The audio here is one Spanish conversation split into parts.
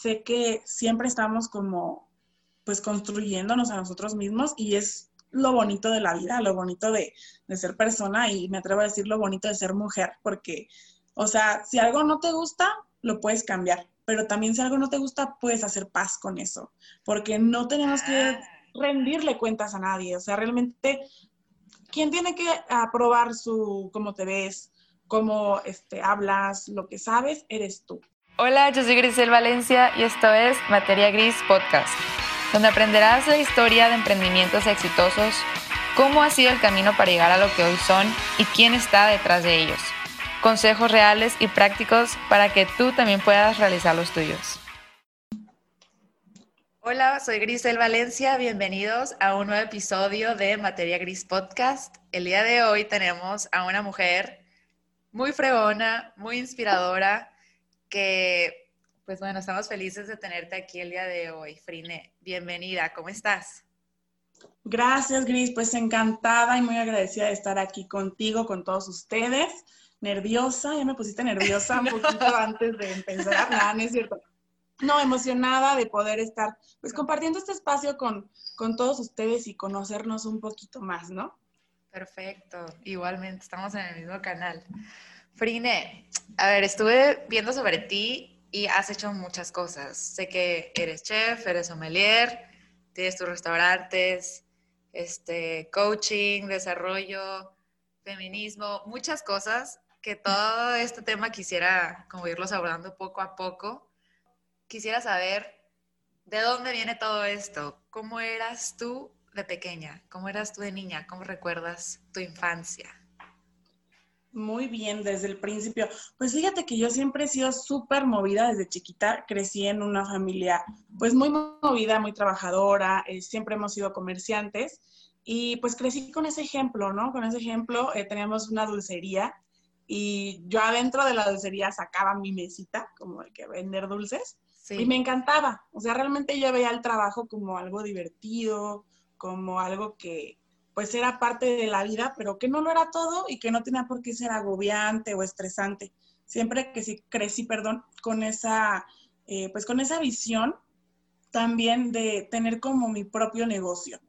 sé que siempre estamos como, pues construyéndonos a nosotros mismos y es lo bonito de la vida, lo bonito de, de ser persona y me atrevo a decir lo bonito de ser mujer, porque, o sea, si algo no te gusta, lo puedes cambiar, pero también si algo no te gusta, puedes hacer paz con eso, porque no tenemos que Ah. rendirle cuentas a nadie, o sea, realmente, ¿quién tiene que aprobar su, cómo te ves, cómo este, hablas, lo que sabes, eres tú. Hola, yo soy Grisel Valencia y esto es Materia Gris Podcast, donde aprenderás la historia de emprendimientos exitosos, cómo ha sido el camino para llegar a lo que hoy son y quién está detrás de ellos. Consejos reales y prácticos para que tú también puedas realizar los tuyos. Hola, soy Grisel Valencia. Bienvenidos a un nuevo episodio de Materia Gris Podcast. El día de hoy tenemos a una mujer muy fregona, muy inspiradora, que, pues bueno, estamos felices de tenerte aquí el día de hoy. Frine, bienvenida, ¿cómo estás? Gracias, Gris. Pues encantada y muy agradecida de estar aquí contigo, con todos ustedes. Nerviosa, ya me pusiste nerviosa un poquito antes de empezar. Nada, no es cierto. No, emocionada de poder estar pues compartiendo este espacio con, con todos ustedes y conocernos un poquito más, ¿no? Perfecto, igualmente, estamos en el mismo canal. Frine, a ver, estuve viendo sobre ti y has hecho muchas cosas. Sé que eres chef, eres sommelier, tienes tus restaurantes, este, coaching, desarrollo, feminismo, muchas cosas que todo este tema quisiera como irlos abordando poco a poco. Quisiera saber de dónde viene todo esto, cómo eras tú de pequeña, cómo eras tú de niña, cómo recuerdas tu infancia. Muy bien, desde el principio. Pues fíjate que yo siempre he sido súper movida desde chiquita. Crecí en una familia pues muy movida, muy trabajadora. eh, siempre hemos sido comerciantes y pues crecí con ese ejemplo, ¿no? Con ese ejemplo eh, teníamos una dulcería y yo adentro de la dulcería sacaba mi mesita, como el que vender dulces, Sí. y me encantaba. O sea, realmente yo veía el trabajo como algo divertido, como algo que pues era parte de la vida, pero que no lo era todo y que no tenía por qué ser agobiante o estresante. Siempre que sí crecí, perdón, con esa, eh, pues con esa visión también de tener como mi propio negocio.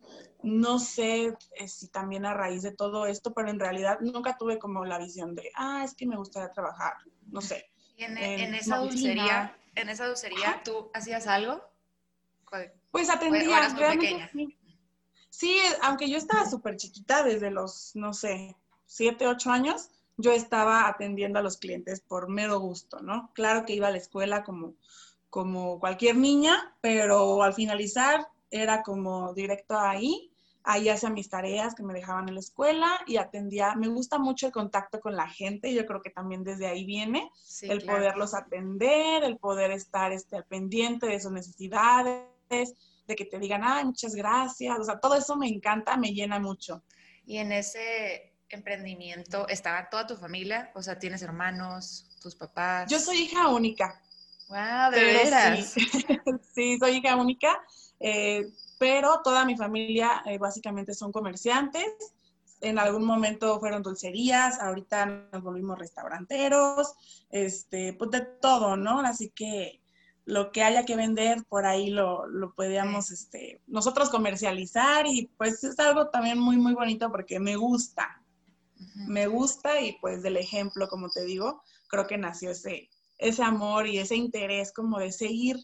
No sé eh, si también a raíz de todo esto, pero en realidad nunca tuve como la visión de, ah, es que me gustaría trabajar, no sé. Y en, en en esa dulcería, en esa dulcería, ¿tú hacías algo? ¿Cuál? Pues o atendía, eras muy realmente pequeña. sí. Sí, aunque yo estaba súper chiquita desde los, no sé, siete, ocho años, yo estaba atendiendo a los clientes por mero gusto, ¿no? Claro que iba a la escuela como, como cualquier niña, pero al finalizar era como directo ahí, ahí hacía mis tareas que me dejaban en la escuela y atendía, me gusta mucho el contacto con la gente, yo creo que también desde ahí viene, Sí, el claro. poderlos atender, el poder estar este, al pendiente de sus necesidades, de que te digan, ay, muchas gracias, o sea, todo eso me encanta, me llena mucho. Y en ese emprendimiento estaba toda tu familia, o sea, tienes hermanos, tus papás. Yo soy hija única, Wow, de veras. sí, sí, soy hija única, eh, pero toda mi familia eh, básicamente son comerciantes. En algún momento fueron dulcerías, ahorita nos volvimos restauranteros, este, pues de todo, ¿no? Así que lo que haya que vender, por ahí lo, lo podíamos este, nosotros comercializar y pues es algo también muy, muy bonito porque me gusta, me gusta y pues del ejemplo, como te digo, creo que nació ese, ese amor y ese interés como de seguir,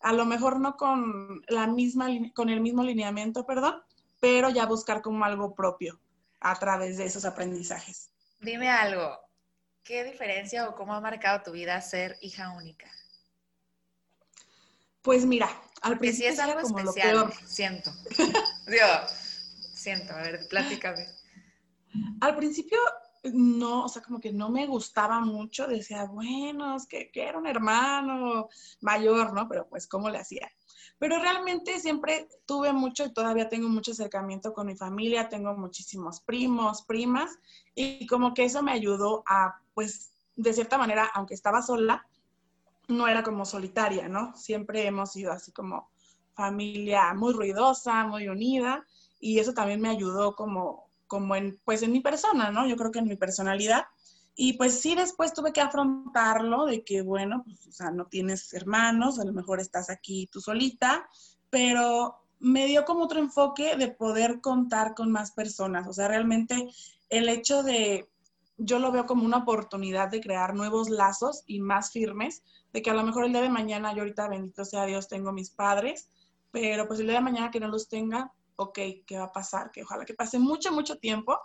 a lo mejor no con la misma, con el mismo lineamiento, perdón, pero ya buscar como algo propio a través de esos aprendizajes. Dime algo, ¿qué diferencia o cómo ha marcado tu vida ser hija única? Pues mira, al Porque sí principio es algo como especial, lo peor. siento. Digo, siento, a ver, platícame. Al principio no, o sea, como que no me gustaba mucho, decía, bueno, es que, que era un hermano mayor, ¿no? Pero pues, ¿cómo le hacía? Pero realmente siempre tuve mucho y todavía tengo mucho acercamiento con mi familia, tengo muchísimos primos, primas, y como que eso me ayudó a, pues, de cierta manera, aunque estaba sola, no era como solitaria, ¿no? Siempre hemos sido así como familia muy ruidosa, muy unida, y eso también me ayudó como, como en, pues en mi persona, ¿no? Yo creo que en mi personalidad, Y pues sí, después tuve que afrontarlo de que, bueno, pues, o sea, no tienes hermanos, a lo mejor estás aquí tú solita, pero me dio como otro enfoque de poder contar con más personas. O sea, realmente el hecho de, yo lo veo como una oportunidad de crear nuevos lazos y más firmes, de que a lo mejor el día de mañana, yo ahorita, bendito sea Dios, tengo mis padres, pero pues el día de mañana que no los tenga, ok, ¿qué va a pasar? Que ojalá que pase mucho, mucho tiempo,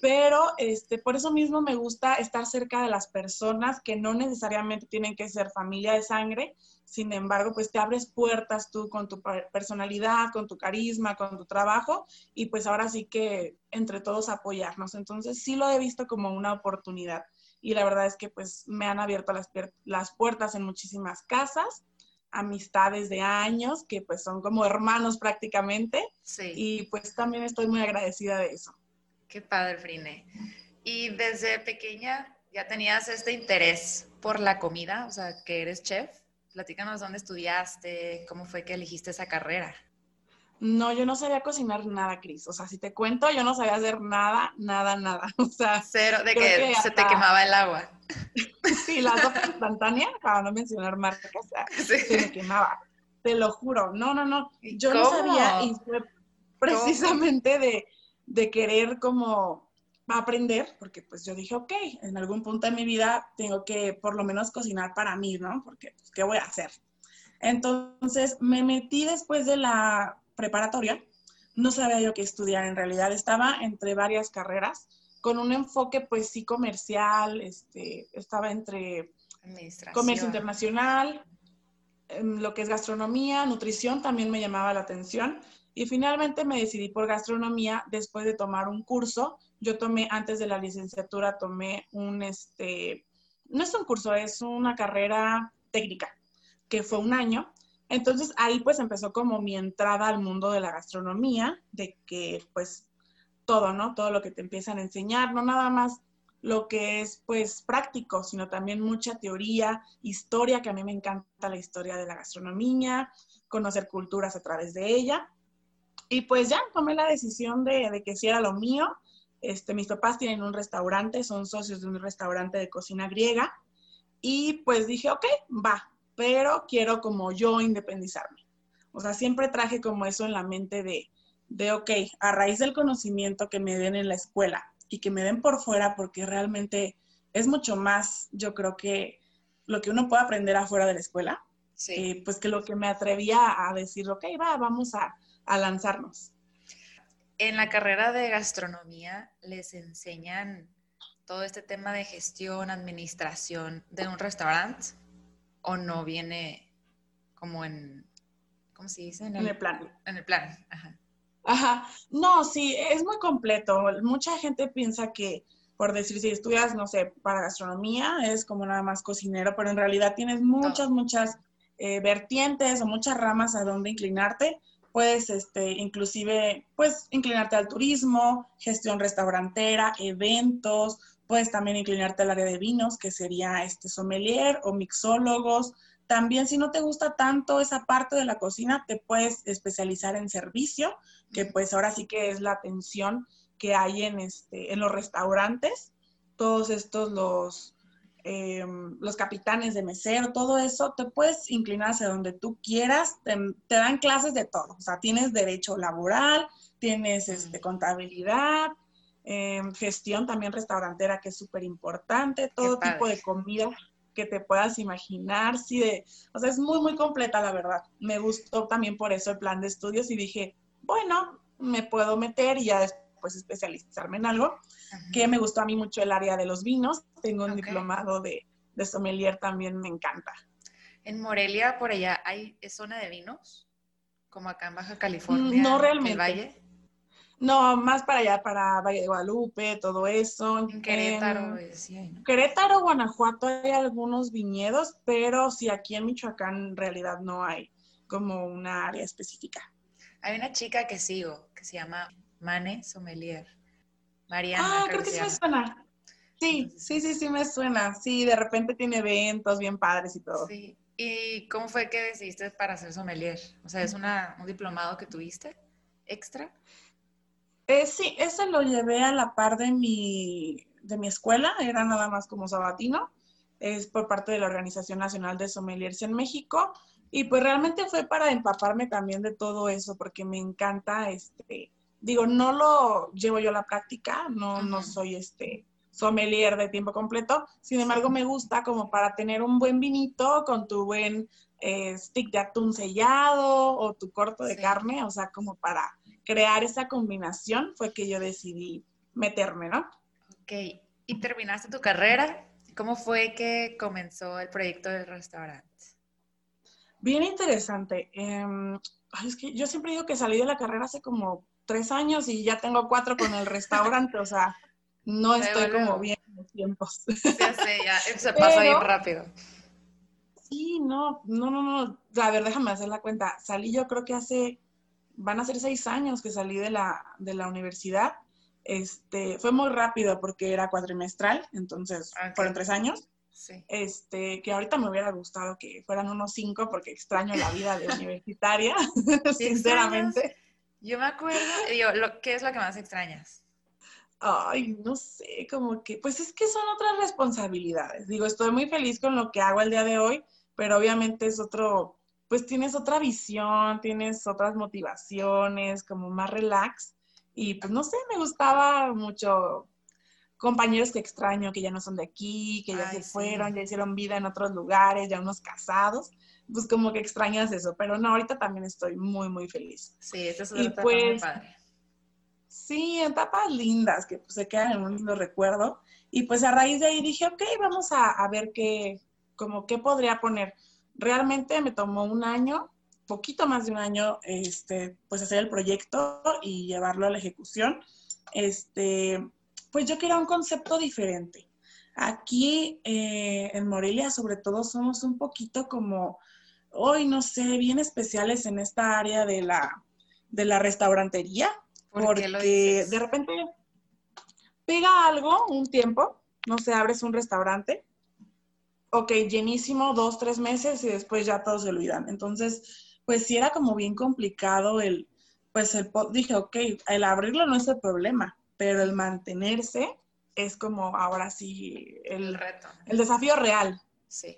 pero este, por eso mismo me gusta estar cerca de las personas que no necesariamente tienen que ser familia de sangre, sin embargo, pues te abres puertas tú con tu personalidad, con tu carisma, con tu trabajo, y pues ahora sí que entre todos apoyarnos. Entonces sí lo he visto como una oportunidad y la verdad es que pues me han abierto las, las puertas en muchísimas casas amistades de años que pues son como hermanos prácticamente. Sí. Y pues también estoy muy agradecida de eso. Qué padre, Frine. Y desde pequeña ya tenías este interés por la comida, o sea, que eres chef. Platícanos dónde estudiaste, cómo fue que elegiste esa carrera. No, yo no sabía cocinar nada, Cris. O sea, si te cuento, yo no sabía hacer nada, nada, nada. O sea, cero, de que, se te quemaba el agua. sí, la sopa instantánea, para no mencionar marcas, se me quemaba. Te lo juro. No, no, no. Yo no sabía y fue precisamente de, de querer como aprender, porque pues yo dije, ok, en algún punto de mi vida tengo que por lo menos cocinar para mí, ¿no? Porque, pues, ¿qué voy a hacer? Entonces me metí después de la preparatoria, no sabía yo qué estudiar en realidad, estaba entre varias carreras, con un enfoque pues sí comercial, este, estaba entre comercio internacional, em, lo que es gastronomía, nutrición también me llamaba la atención. Y finalmente me decidí por gastronomía después de tomar un curso. Yo tomé antes de la licenciatura, tomé un, este, no es un curso, es una carrera técnica, que fue un año. Entonces ahí pues empezó como mi entrada al mundo de la gastronomía, de que pues todo, ¿no? Todo lo que te empiezan a enseñar, no nada más lo que es pues práctico, sino también mucha teoría, historia, que a mí me encanta la historia de la gastronomía, conocer culturas a través de ella. Y pues ya tomé la decisión de, que si era lo mío. Este, mis papás tienen un restaurante, son socios de un restaurante de cocina griega. Y pues dije, ok, va, pero quiero como yo independizarme. O sea, siempre traje como eso en la mente de, de, ok, a raíz del conocimiento que me den en la escuela y que me den por fuera, porque realmente es mucho más, yo creo que lo que uno puede aprender afuera de la escuela, eh, pues que lo que me atrevía a decir, ok, va, vamos a, a lanzarnos. En la carrera de gastronomía les enseñan todo este tema de gestión, administración de un restaurante o no viene como en, ¿cómo se dice? En el, plan. En el plan, ajá. Ajá, no, sí, es muy completo. Mucha gente piensa que, por decir, si estudias, no sé, para gastronomía, es como nada más cocinero, pero en realidad tienes muchas, muchas eh, vertientes o muchas ramas a donde inclinarte. Puedes, este, inclusive, pues, inclinarte al turismo, gestión restaurantera, eventos, Puedes también inclinarte al área de vinos, que sería este sommelier o mixólogos. También si no te gusta tanto esa parte de la cocina, te puedes especializar en servicio, que pues ahora sí que es la atención que hay en, este, en los restaurantes. Todos estos, los, em, los capitanes de mesero, todo eso, te puedes inclinar hacia donde tú quieras. Te, dan clases de todo. O sea, tienes derecho laboral, tienes este, contabilidad, Em, gestión también restaurantera, que es súper importante, todo tipo de comida que te puedas imaginar, sí, de, o sea, es muy, muy completa, la verdad. Me gustó también por eso el plan de estudios y dije, bueno, me puedo meter y ya después especializarme en algo, que me gustó a mí mucho el área de los vinos, tengo un diplomado de, de sommelier también, me encanta. En Morelia, por allá, ¿hay zona de vinos? Como acá en Baja California. No realmente. Valle. No, más para allá, para Valle de Guadalupe, todo eso. En Querétaro, Querétaro, Guanajuato hay algunos viñedos, pero sí, aquí en Michoacán en realidad no hay como una área específica. Hay una chica que sigo, que se llama Mane Sommelier. Mariana. Ah, creo que, sí me suena. Sí, sí, sí, sí me suena. Sí, de repente tiene eventos bien padres y todo. Sí. ¿Y cómo fue que decidiste para ser sommelier? O sea, ¿es una, un diplomado que tuviste extra? Eh, sí, ese lo llevé a la par de mi, de mi escuela, era nada más como sabatino, es por parte de la Organización Nacional de Sommeliers en México, y pues realmente fue para empaparme también de todo eso, porque me encanta, este, digo, no lo llevo yo a la práctica, no, no soy este sommelier de tiempo completo, sin embargo me gusta como para tener un buen vinito con tu buen eh, stick de atún sellado o tu corto de carne, o sea, como para crear esa combinación fue que yo decidí meterme, ¿no? Ok, ¿y terminaste tu carrera? ¿Cómo fue que comenzó el proyecto del restaurante? Bien interesante. Em, es que yo siempre digo que salí de la carrera hace como tres años y ya tengo cuatro con el restaurante, o sea, no estoy como bien en los tiempos. Ya sé, ya se pasa bien rápido. Sí, no, no, no, no. A ver, déjame hacer la cuenta. Salí yo creo que hace, van a ser seis años que salí de la, de la universidad. Este, fue muy rápido porque era cuatrimestral, entonces fueron tres años. Sí. Este, que ahorita me hubiera gustado que fueran unos cinco porque extraño la vida de universitaria, sinceramente. Yo me acuerdo, digo, ¿qué es lo que más extrañas? Ay, no sé, como que, pues es que son otras responsabilidades. Digo, estoy muy feliz con lo que hago el día de hoy, pero obviamente es otro, pues tienes otra visión, tienes otras motivaciones, como más relax. Y pues no sé, me gustaba mucho compañeros que extraño, que ya no son de aquí, que ya se fueron, ya hicieron vida en otros lugares, ya unos casados, pues como que extrañas eso, pero no, ahorita también estoy muy, muy feliz. Sí, eso es una etapa muy pues, padre. Sí, etapas lindas que pues, se quedan en un lindo recuerdo. Y pues a raíz de ahí dije, ok, vamos a, a ver qué, como qué podría poner. Realmente me tomó un año, poquito más de un año, este, pues hacer el proyecto y llevarlo a la ejecución. Este, pues yo quería un concepto diferente. Aquí eh, en Morelia, sobre todo, somos un poquito como, hoy no sé, bien especiales en esta área de la, de la restaurantería, porque de repente pega algo un tiempo, no sé, abres un restaurante ok, llenísimo dos, tres meses y después ya todos se olvidan. Entonces, pues sí era como bien complicado el, pues el, dije, ok, el abrirlo no es el problema, pero el mantenerse es como ahora sí el, reto. El desafío real. Sí.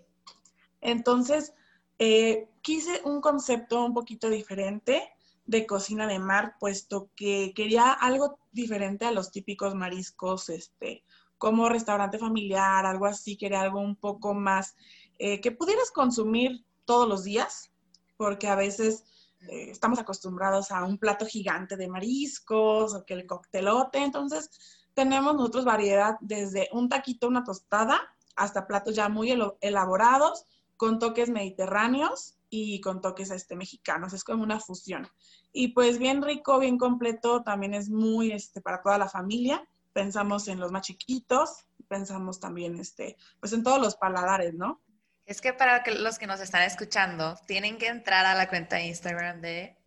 Entonces, eh, quise un concepto un poquito diferente de cocina de mar, puesto que quería algo diferente a los típicos mariscos, este, como restaurante familiar, algo así, que era algo un poco más eh, que pudieras consumir todos los días, porque a veces eh, estamos acostumbrados a un plato gigante de mariscos o que el coctelote, entonces tenemos nosotros variedad desde un taquito, una tostada, hasta platos ya muy elaborados, con toques mediterráneos y con toques este, mexicanos, es como una fusión. Y pues bien rico, bien completo, también es muy este, para toda la familia pensamos en los más chiquitos, pensamos también este, pues en todos los paladares, ¿no? Es que para los que nos están escuchando, tienen que entrar a la cuenta de Instagram de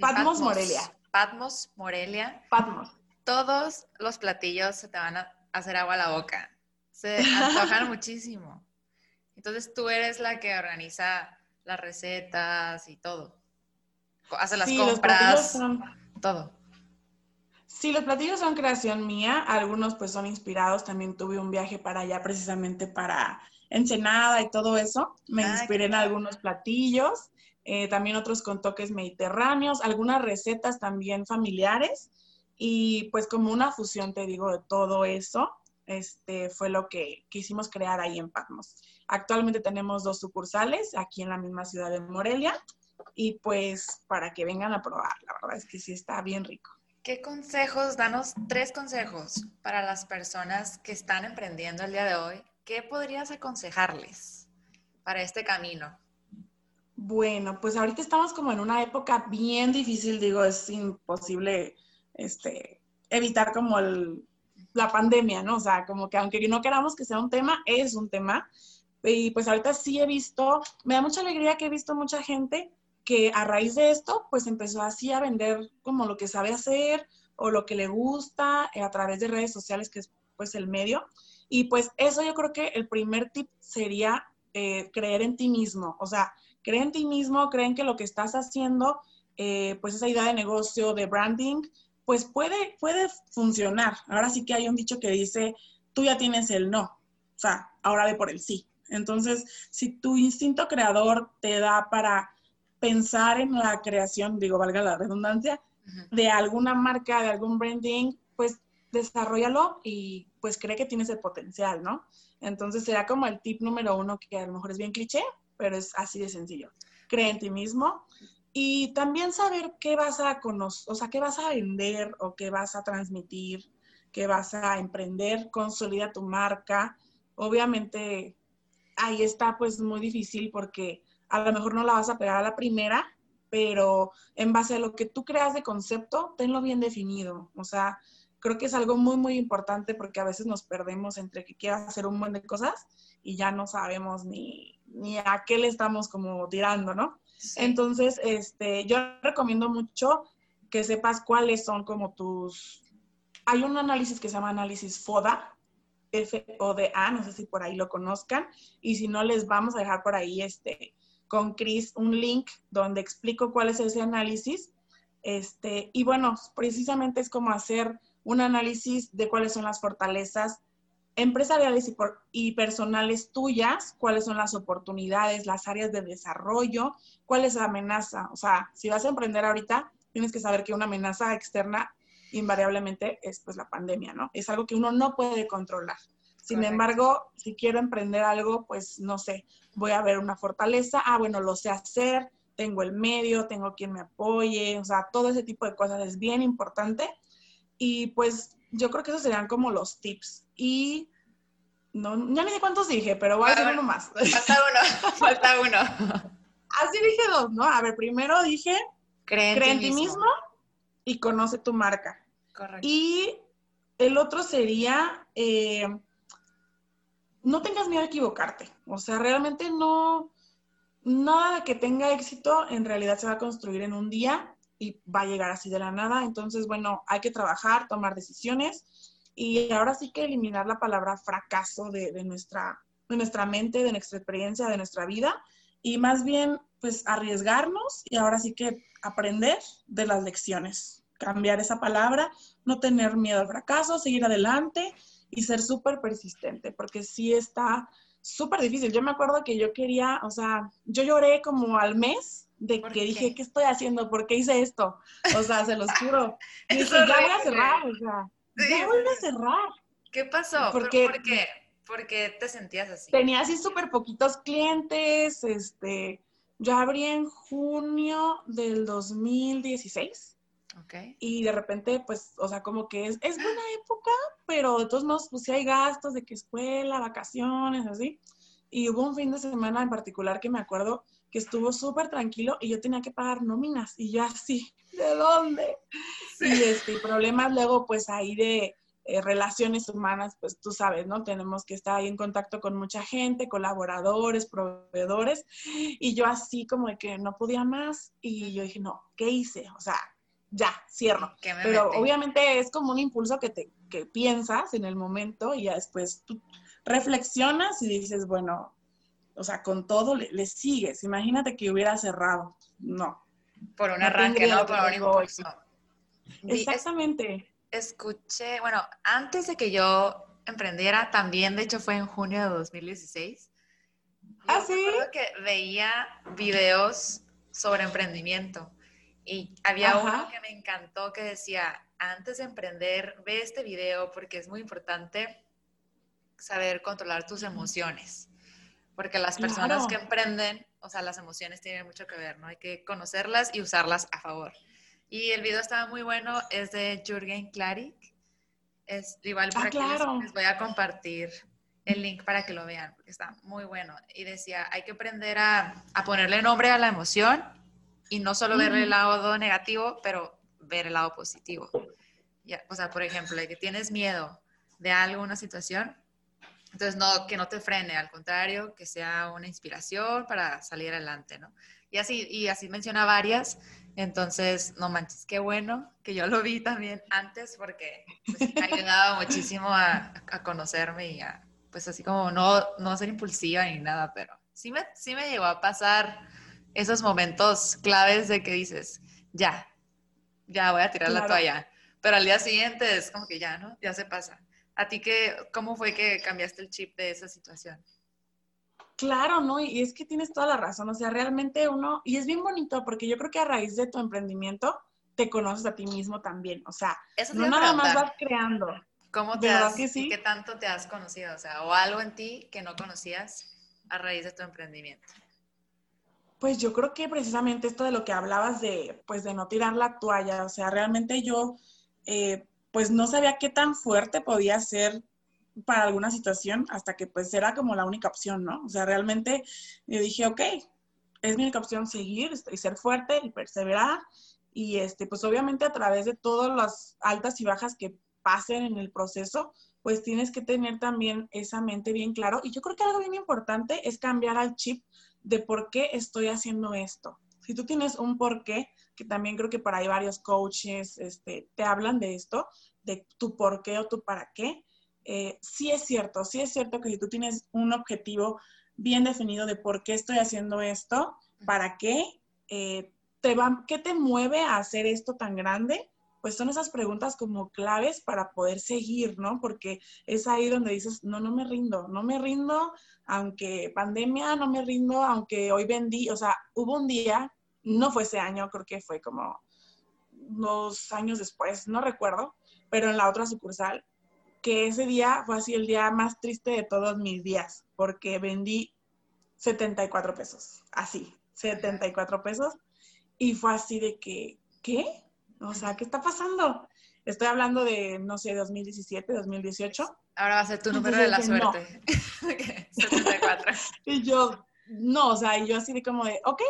Patmos, Morelia. Patmos Morelia. Patmos. Todos los platillos se te van a hacer agua a la boca. Se antojan muchísimo. Entonces tú eres la que organiza las recetas y todo. Hace las compras, todo. Sí, los platillos son creación mía, algunos pues son inspirados, también tuve un viaje para allá precisamente para Ensenada y todo eso, me ah, inspiré en algunos platillos, eh, también otros con toques mediterráneos, algunas recetas también familiares. Y pues como una fusión, te digo, de todo eso, este fue lo que quisimos crear ahí en Patmos. Actualmente tenemos dos sucursales aquí en la misma ciudad de Morelia. Y pues para que vengan a probar, la verdad es que sí está bien rico. ¿Qué consejos, danos tres consejos para las personas que están emprendiendo el día de hoy? ¿Qué podrías aconsejarles para este camino? Bueno, pues ahorita estamos como en una época bien difícil, digo, es imposible este, evitar como la pandemia, ¿no? O sea, como que aunque no queramos que sea un tema, es un tema. Y pues ahorita sí he visto, me da mucha alegría que he visto mucha gente que a raíz de esto, pues empezó así a vender como lo que sabe hacer o lo que le gusta eh, a través de redes sociales, que es pues el medio. Y pues eso yo creo que el primer tip sería eh, creer en ti mismo. O sea, creer en ti mismo, creen que lo que estás haciendo, eh, pues esa idea de negocio, de branding, pues puede, puede funcionar. Ahora sí que hay un dicho que dice, tú ya tienes el no. O sea, ahora ve por el sí. Entonces, si tu instinto creador te da para pensar en la creación, digo, valga la redundancia, de alguna marca, de algún branding, pues desarrollalo y pues cree que tienes el potencial, ¿no? Entonces será como el tip número uno que a lo mejor es bien cliché, pero es así de sencillo. Cree en ti mismo y también saber qué vas a conocer, o sea, qué vas a vender o qué vas a transmitir, qué vas a emprender, consolida tu marca. Obviamente ahí está pues muy difícil porque a lo mejor no la vas a pegar a la primera, pero en base a lo que tú creas de concepto, tenlo bien definido. O sea, creo que es algo muy, muy importante porque a veces nos perdemos entre que quieras hacer un montón de cosas y ya no sabemos ni, ni a qué le estamos como tirando, ¿no? Entonces, este, yo recomiendo mucho que sepas cuáles son como tus... Hay un análisis que se llama análisis FODA, F-O-D-A, no sé si por ahí lo conozcan, y si no, les vamos a dejar por ahí este, con Chris un link donde explico cuál es ese análisis. Este, y bueno, precisamente es como hacer un análisis de cuáles son las fortalezas empresariales y, personales tuyas, cuáles son las oportunidades, las áreas de desarrollo, cuál es la amenaza. O sea, si vas a emprender ahorita, tienes que saber que una amenaza externa invariablemente es pues la pandemia, ¿no? Es algo que uno no puede controlar. Sin embargo, si quiero emprender algo, pues no sé, voy a ver una fortaleza, ah, bueno, lo sé hacer, tengo el medio, tengo quien me apoye, o sea, todo ese tipo de cosas es bien importante y pues yo creo que esos serían como los tips. Y no, ya ni sé cuántos dije, pero voy a decir uno más. Falta uno, falta uno. Así dije dos, ¿no? A ver, primero dije, cree en, ti, mismo. y conoce tu marca. Correcto. Y el otro sería, eh, no tengas miedo a equivocarte. O sea, realmente no, nada que tenga éxito en realidad se va a construir en un día y va a llegar así de la nada. Entonces, bueno, hay que trabajar, tomar decisiones y ahora sí que eliminar la palabra fracaso de, nuestra, de nuestra mente, de nuestra experiencia, de nuestra vida y más bien pues arriesgarnos y ahora sí que aprender de las lecciones, cambiar esa palabra, no tener miedo al fracaso, seguir adelante y ser súper persistente, porque sí está súper difícil. Yo me acuerdo que yo quería, o sea, yo lloré como al mes de que dije, ¿qué estoy haciendo? ¿Por qué hice esto? O sea, se los juro. Y dije, ya voy a cerrar, o sea, ya voy a cerrar. ¿Qué pasó? Porque, ¿Por qué? ¿Por qué te sentías así? Tenía así súper poquitos clientes, este, yo abrí en junio del 2016. Okay. Y de repente, pues, o sea, como que es, es buena época, pero de todos modos, pues sí hay gastos de que escuela, vacaciones, así. Y hubo un fin de semana en particular que me acuerdo que estuvo súper tranquilo y yo tenía que pagar nóminas y yo así, ¿de dónde? Y este, problemas luego pues ahí de eh, relaciones humanas, pues tú sabes, ¿no? Tenemos que estar ahí en contacto con mucha gente, colaboradores, proveedores y yo así como de que no podía más y yo dije, no, ¿qué hice? O sea, ya, cierro. Pero obviamente es como un impulso que te que piensas en el momento y ya después tú reflexionas y dices, bueno, o sea, con todo le, sigues. Imagínate que hubiera cerrado. No. Por un arranque, no, por un impulso. Exactamente. escuché, bueno, antes de que yo emprendiera, también de hecho fue en junio de 2016. Ah, sí. que veía videos sobre emprendimiento y había uno que me encantó que decía, antes de emprender, ve este video porque es muy importante saber controlar tus emociones porque las personas que emprenden, o sea, las emociones tienen mucho que ver, ¿no? Hay que conocerlas y usarlas a favor. Y el video estaba muy bueno, es de Jürgen Klarik. Es igual por ah, les, voy a compartir el link para que lo vean, porque está muy bueno. Y decía, hay que aprender a, a ponerle nombre a la emoción y no solo ver el lado negativo, pero ver el lado positivo. Ya, o sea, por ejemplo, que tienes miedo de algo, una situación, entonces, no, que no te frene, al contrario, que sea una inspiración para salir adelante, ¿no? Y así, y así menciona varias. Entonces, no manches, qué bueno que yo lo vi también antes porque pues, me ha ayudado muchísimo a, a, conocerme y a, pues así como no, no ser impulsiva ni nada, pero sí me, sí me llegó a pasar esos momentos claves de que dices, ya, ya voy a tirar la toalla. Pero al día siguiente es como que ya, ¿no? Ya se pasa ¿A ti qué, cómo fue que cambiaste el chip de esa situación? Claro, ¿no? Y es que tienes toda la razón. O sea, realmente uno, y es bien bonito porque yo creo que a raíz de tu emprendimiento te conoces a ti mismo también. O sea, no nada más vas creando. ¿Cómo te has, qué tanto te has conocido? O sea, o algo en ti que no conocías a raíz de tu emprendimiento. Pues yo creo que precisamente esto de lo que hablabas de, pues de no tirar la toalla, o sea, realmente yo, eh, pues no sabía qué tan fuerte podía ser para alguna situación hasta que pues era como la única opción, ¿no? O sea, realmente yo dije, ok, es mi única opción seguir y ser fuerte y perseverar. Y este, pues obviamente a través de todas las altas y bajas que pasen en el proceso, pues tienes que tener también esa mente bien claro. Y yo creo que algo bien importante es cambiar al chip de por qué estoy haciendo esto. Si tú tienes un por qué, que también creo que por ahí varios coaches este, te hablan de esto, de tu por qué o tu para qué, eh, sí es cierto, sí es cierto que si tú tienes un objetivo bien definido de por qué estoy haciendo esto, para qué, eh, te va, qué te mueve a hacer esto tan grande, pues son esas preguntas como claves para poder seguir, ¿no? Porque es ahí donde dices, no, no me rindo, no me rindo, aunque pandemia, no me rindo, aunque hoy vendí, o sea, hubo un día, no fue ese año, creo que fue como dos años después, no recuerdo, pero en la otra sucursal que ese día fue así el día más triste de todos mis días, porque vendí 74 pesos, así, 74 pesos, y fue así de que, ¿qué? O sea, ¿qué está pasando? Estoy hablando de, no sé, 2017, 2018. Ahora va a ser tu número de la suerte. 74. y yo, no, o sea, y yo así de como de, ok,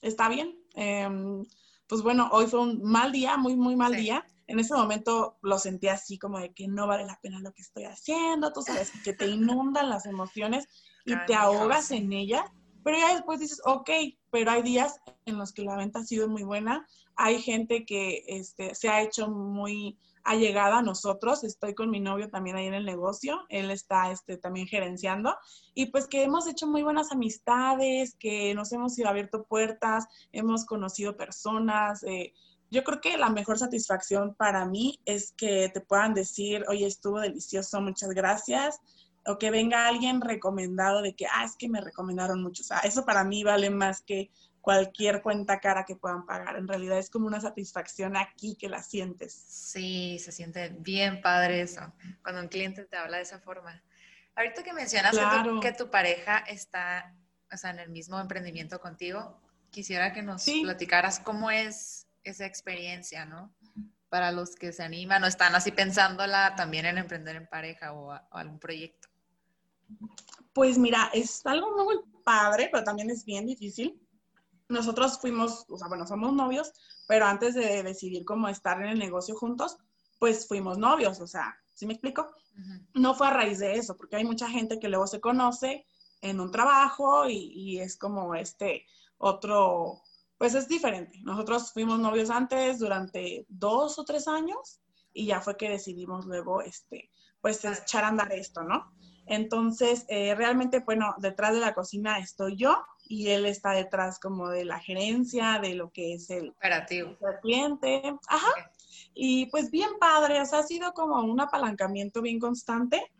está bien. Em, pues bueno, hoy fue un mal día, muy, muy mal día en ese momento lo sentí así como de que no vale la pena lo que estoy haciendo, tú sabes, que te inundan las emociones y te ahogas en ella, pero ya después dices, ok, pero hay días en los que la venta ha sido muy buena, hay gente que este, se ha hecho muy allegada a nosotros, estoy con mi novio también ahí en el negocio, él está este, también gerenciando, y pues que hemos hecho muy buenas amistades, que nos hemos ido abierto puertas, hemos conocido personas, eh, yo creo que la mejor satisfacción para mí es que te puedan decir, oye, estuvo delicioso, muchas gracias, o que venga alguien recomendado de que, ah, es que me recomendaron mucho. O sea, eso para mí vale más que cualquier cuenta cara que puedan pagar. En realidad es como una satisfacción aquí que la sientes. Sí, se siente bien padre eso, cuando un cliente te habla de esa forma. Ahorita que mencionas que, tu, pareja está o sea, en el mismo emprendimiento contigo, quisiera que nos platicaras cómo es esa experiencia, ¿no? Para los que se animan o están así pensándola también en emprender en pareja o, algún proyecto. Pues mira, es algo muy padre, pero también es bien difícil. Nosotros fuimos, o sea, bueno, somos novios, pero antes de decidir cómo estar en el negocio juntos, pues fuimos novios, o sea, ¿sí me explico? No fue a raíz de eso, porque hay mucha gente que luego se conoce en un trabajo y, y es como este otro, pues es diferente. Nosotros fuimos novios antes durante dos o tres años y ya fue que decidimos luego, este, pues echar a andar esto, ¿no? Entonces, eh, realmente, bueno, detrás de la cocina estoy yo y él está detrás como de la gerencia, de lo que es el operativo. El cliente. Ajá. Y pues bien padre, o sea, ha sido como un apalancamiento bien constante.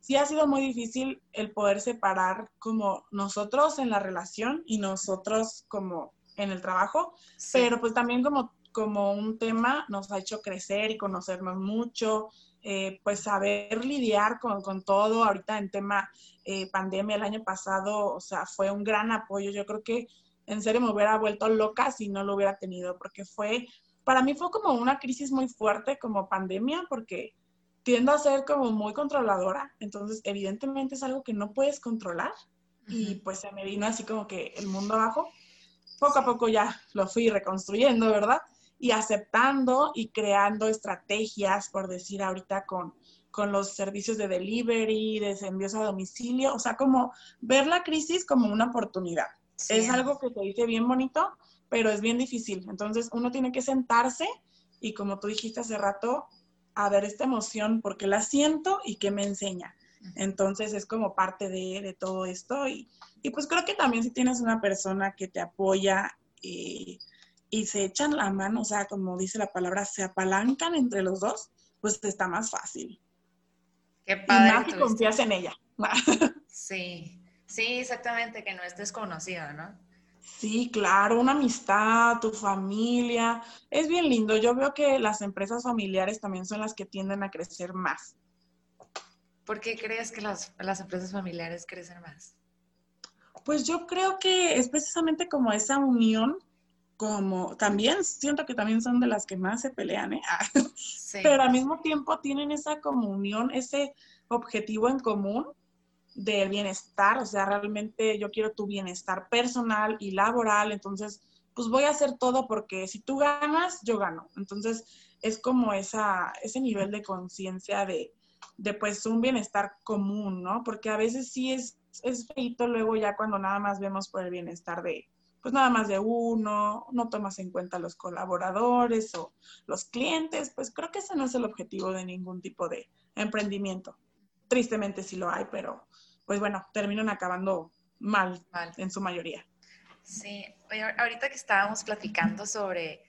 Sí ha sido muy difícil el poder separar como nosotros en la relación y nosotros como en el trabajo, pero pues también como, como un tema nos ha hecho crecer y conocernos mucho, eh, pues saber lidiar con, con, todo. Ahorita en tema eh, pandemia el año pasado, o sea, fue un gran apoyo. Yo creo que en serio me hubiera vuelto loca si no lo hubiera tenido, porque fue, para mí fue como una crisis muy fuerte como pandemia, porque tiendo a ser como muy controladora, entonces evidentemente es algo que no puedes controlar y pues se me vino así como que el mundo abajo poco a poco ya lo fui reconstruyendo, ¿verdad? Y aceptando y creando estrategias, por decir ahorita, con, con los servicios de delivery, de envíos a domicilio, o sea, como ver la crisis como una oportunidad. Es algo que te dice bien bonito, pero es bien difícil. Entonces, uno tiene que sentarse y como tú dijiste hace rato, a ver esta emoción, porque la siento y qué me enseña. Entonces es como parte de, de todo esto y, y, pues creo que también si tienes una persona que te apoya eh, y se echan la mano, o sea, como dice la palabra, se apalancan entre los dos, pues está más fácil. Qué padre. Y más si confías en ella. sí, sí, exactamente, que no es desconocida, ¿no? Sí, claro, una amistad, tu familia. Es bien lindo. Yo veo que las empresas familiares también son las que tienden a crecer más. ¿Por qué crees que las, las empresas familiares crecen más? Pues yo creo que es precisamente como esa unión, como también siento que también son de las que más se pelean, ¿eh? Pero al mismo tiempo tienen esa comunión, ese objetivo en común de bienestar, o sea, realmente yo quiero tu bienestar personal y laboral, entonces, pues voy a hacer todo porque si tú ganas, yo gano. Entonces, es como esa, ese nivel de conciencia de, de, pues, un bienestar común, ¿no? Porque a veces sí es, es feito luego ya cuando nada más vemos por el bienestar de, pues nada más de uno, no tomas en cuenta los colaboradores o los clientes, pues creo que ese no es el objetivo de ningún tipo de emprendimiento. Tristemente sí lo hay, pero pues bueno, terminan acabando mal, mal. en su mayoría. Sí, Oye, ahorita que estábamos platicando sobre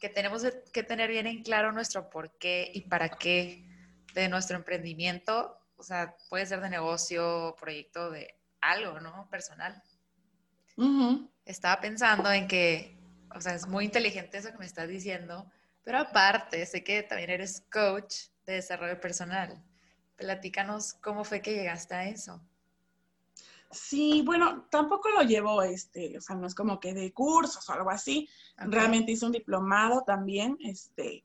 que tenemos que tener bien en claro nuestro por qué y para qué de nuestro emprendimiento, o sea, puede ser de negocio, proyecto de algo, ¿no? Personal. Estaba pensando en que, o sea, es muy inteligente eso que me estás diciendo, pero aparte, sé que también eres coach de desarrollo personal. Platícanos cómo fue que llegaste a eso. Sí, bueno, tampoco lo llevo, este, o sea, no es como que de cursos o algo así. Realmente hice un diplomado también, este,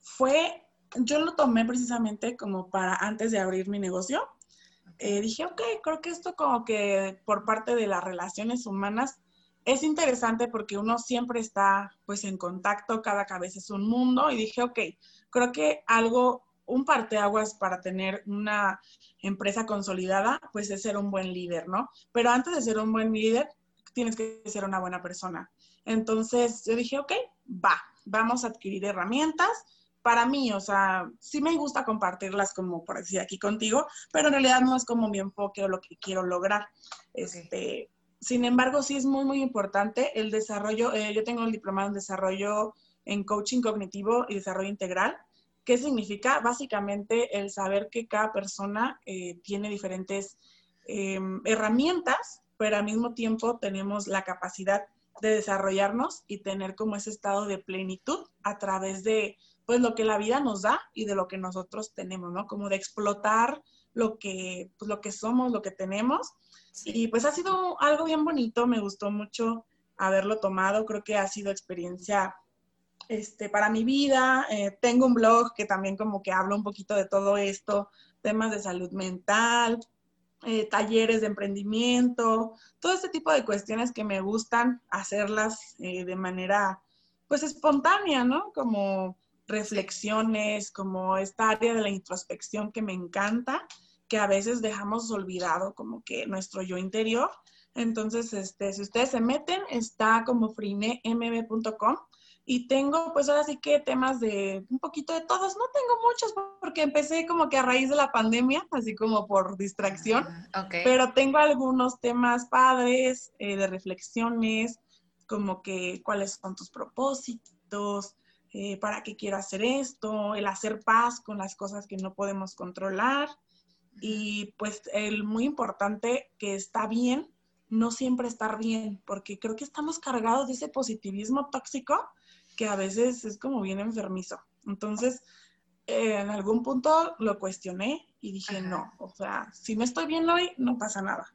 fue, yo lo tomé precisamente como para antes de abrir mi negocio. Eh, dije, ok, creo que esto como que por parte de las relaciones humanas es interesante porque uno siempre está pues en contacto, cada cabeza es un mundo y dije, ok, creo que algo un parteaguas para tener una empresa consolidada, pues es ser un buen líder, ¿no? Pero antes de ser un buen líder, tienes que ser una buena persona. Entonces yo dije, ok, va, vamos a adquirir herramientas. Para mí, o sea, sí me gusta compartirlas como por decir aquí contigo, pero en realidad no es como mi enfoque o lo que quiero lograr. Este, sin embargo, sí es muy, muy importante el desarrollo. Eh, yo tengo el diplomado en desarrollo en coaching cognitivo y desarrollo integral. ¿Qué significa? Básicamente el saber que cada persona eh, tiene diferentes em, herramientas, pero al mismo tiempo tenemos la capacidad de desarrollarnos y tener como ese estado de plenitud a través de pues lo que la vida nos da y de lo que nosotros tenemos, ¿no? Como de explotar lo que, pues, lo que somos, lo que tenemos. Y pues ha sido algo bien bonito, me gustó mucho haberlo tomado, creo que ha sido experiencia este, para mi vida. Eh, tengo un blog que también como que habla un poquito de todo esto, temas de salud mental, eh, talleres de emprendimiento, todo este tipo de cuestiones que me gustan hacerlas eh, de manera pues espontánea, ¿no? Como reflexiones, como esta área de la introspección que me encanta, que a veces dejamos olvidado como que nuestro yo interior. Entonces, este, si ustedes se meten, está como frinemb.com y tengo, pues ahora sí que temas de un poquito de todos. No tengo muchos porque empecé como que a raíz de la pandemia, así como por distracción. Ah, Pero tengo algunos temas padres, eh, de reflexiones, como que cuáles son tus propósitos, eh, para qué quiero hacer esto, el hacer paz con las cosas que no podemos controlar. Y pues el muy importante que está bien, no siempre estar bien, porque creo que estamos cargados de ese positivismo tóxico que a veces es como bien enfermizo. Entonces, eh, en algún punto lo cuestioné y dije, no, o sea, si no estoy bien hoy, no pasa nada.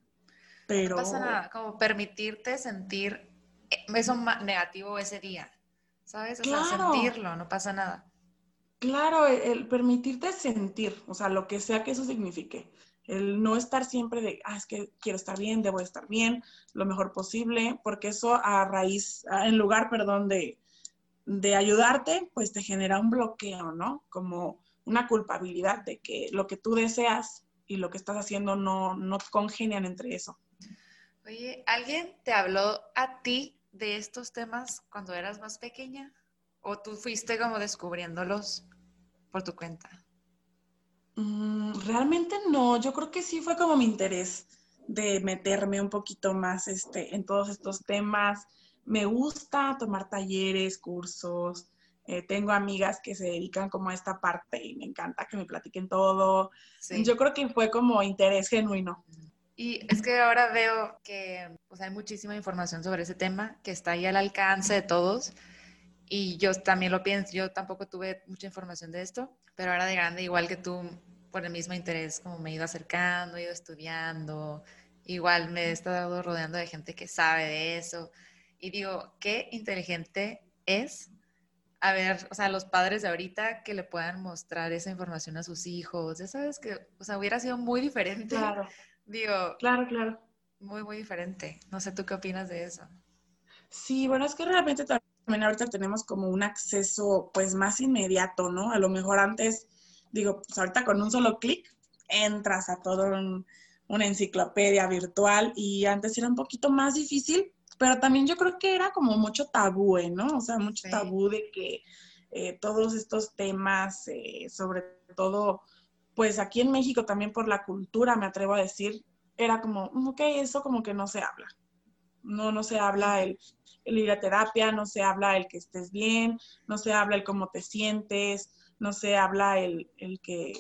Pero... No pasa nada, como permitirte sentir eso negativo ese día, ¿sabes? O sea, sentirlo, no pasa nada. Claro, el, permitirte sentir, o sea, lo que sea que eso signifique. El no estar siempre de, ah, es que quiero estar bien, debo estar bien, lo mejor posible, porque eso a raíz, en lugar, perdón, de, de ayudarte, pues te genera un bloqueo, ¿no? Como una culpabilidad de que lo que tú deseas y lo que estás haciendo no, no congenian entre eso. Oye, ¿alguien te habló a ti de estos temas cuando eras más pequeña? ¿O tú fuiste como descubriéndolos por tu cuenta? Mm, realmente no, yo creo que sí fue como mi interés de meterme un poquito más este, en todos estos temas me gusta tomar talleres, cursos, Eh, tengo amigas que se dedican como a esta parte y me encanta que me platiquen todo. Yo creo que fue como interés genuino. Y es que ahora veo que pues, hay muchísima información sobre ese tema que está ahí al alcance de todos. Y yo también lo pienso, yo tampoco tuve mucha información de esto, pero ahora de grande, igual que tú, por el mismo interés, como me he ido acercando, he ido estudiando, igual me he estado rodeando de gente que sabe de eso. Y digo, qué inteligente es a ver, o sea, los padres de ahorita que le puedan mostrar esa información a sus hijos. Ya sabes que, o sea, hubiera sido muy diferente. Claro. Digo. Claro, claro. Muy, muy diferente. No sé, ¿tú qué opinas de eso? Sí, bueno, es que realmente también ahorita tenemos como un acceso pues más inmediato, ¿no? A lo mejor antes, digo, pues ahorita con un solo clic entras a todo una enciclopedia virtual y antes era un poquito más difícil pero también yo creo que era como mucho tabú, ¿eh? ¿no? O sea, mucho tabú de que eh, todos estos temas, eh, sobre todo, pues aquí en México también por la cultura, me atrevo a decir, era como, mm, ok, eso como que no se habla. No, no se habla el, el ir a terapia, no se habla el que estés bien, no se habla el cómo te sientes, no se habla el, el que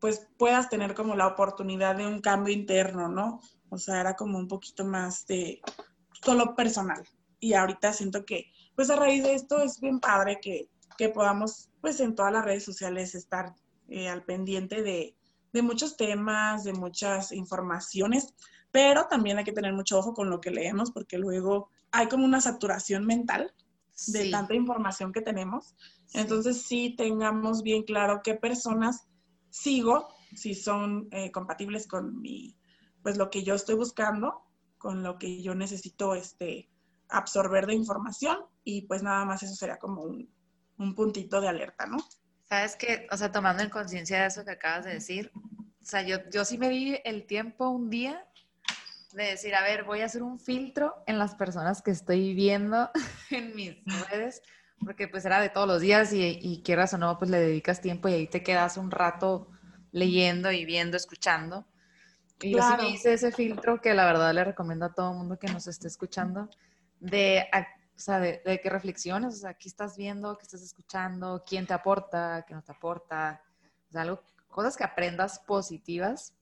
pues puedas tener como la oportunidad de un cambio interno, ¿no? O sea, era como un poquito más de, solo personal. Y ahorita siento que, pues a raíz de esto es bien padre que, que podamos, pues en todas las redes sociales estar eh, al pendiente de, de muchos temas, de muchas informaciones, pero también hay que tener mucho ojo con lo que leemos porque luego hay como una saturación mental de tanta información que tenemos. Entonces sí tengamos bien claro qué personas sigo, si son eh, compatibles con mi, pues lo que yo estoy buscando con lo que yo necesito este, absorber de información y pues nada más eso sería como un, un puntito de alerta, ¿no? Sabes que, o sea, tomando en conciencia de eso que acabas de decir, o sea, yo, yo sí me di el tiempo un día de decir, a ver, voy a hacer un filtro en las personas que estoy viendo en mis redes, porque pues era de todos los días y, y quieras o no, pues le dedicas tiempo y ahí te quedas un rato leyendo y viendo, escuchando. Y yo sí me hice ese filtro que la verdad le recomiendo a todo el mundo que nos esté escuchando, de, o sea, de, que reflexiones, o sea, qué estás viendo, qué estás escuchando, quién te aporta, qué no te aporta, o sea, algo, cosas que aprendas positivas.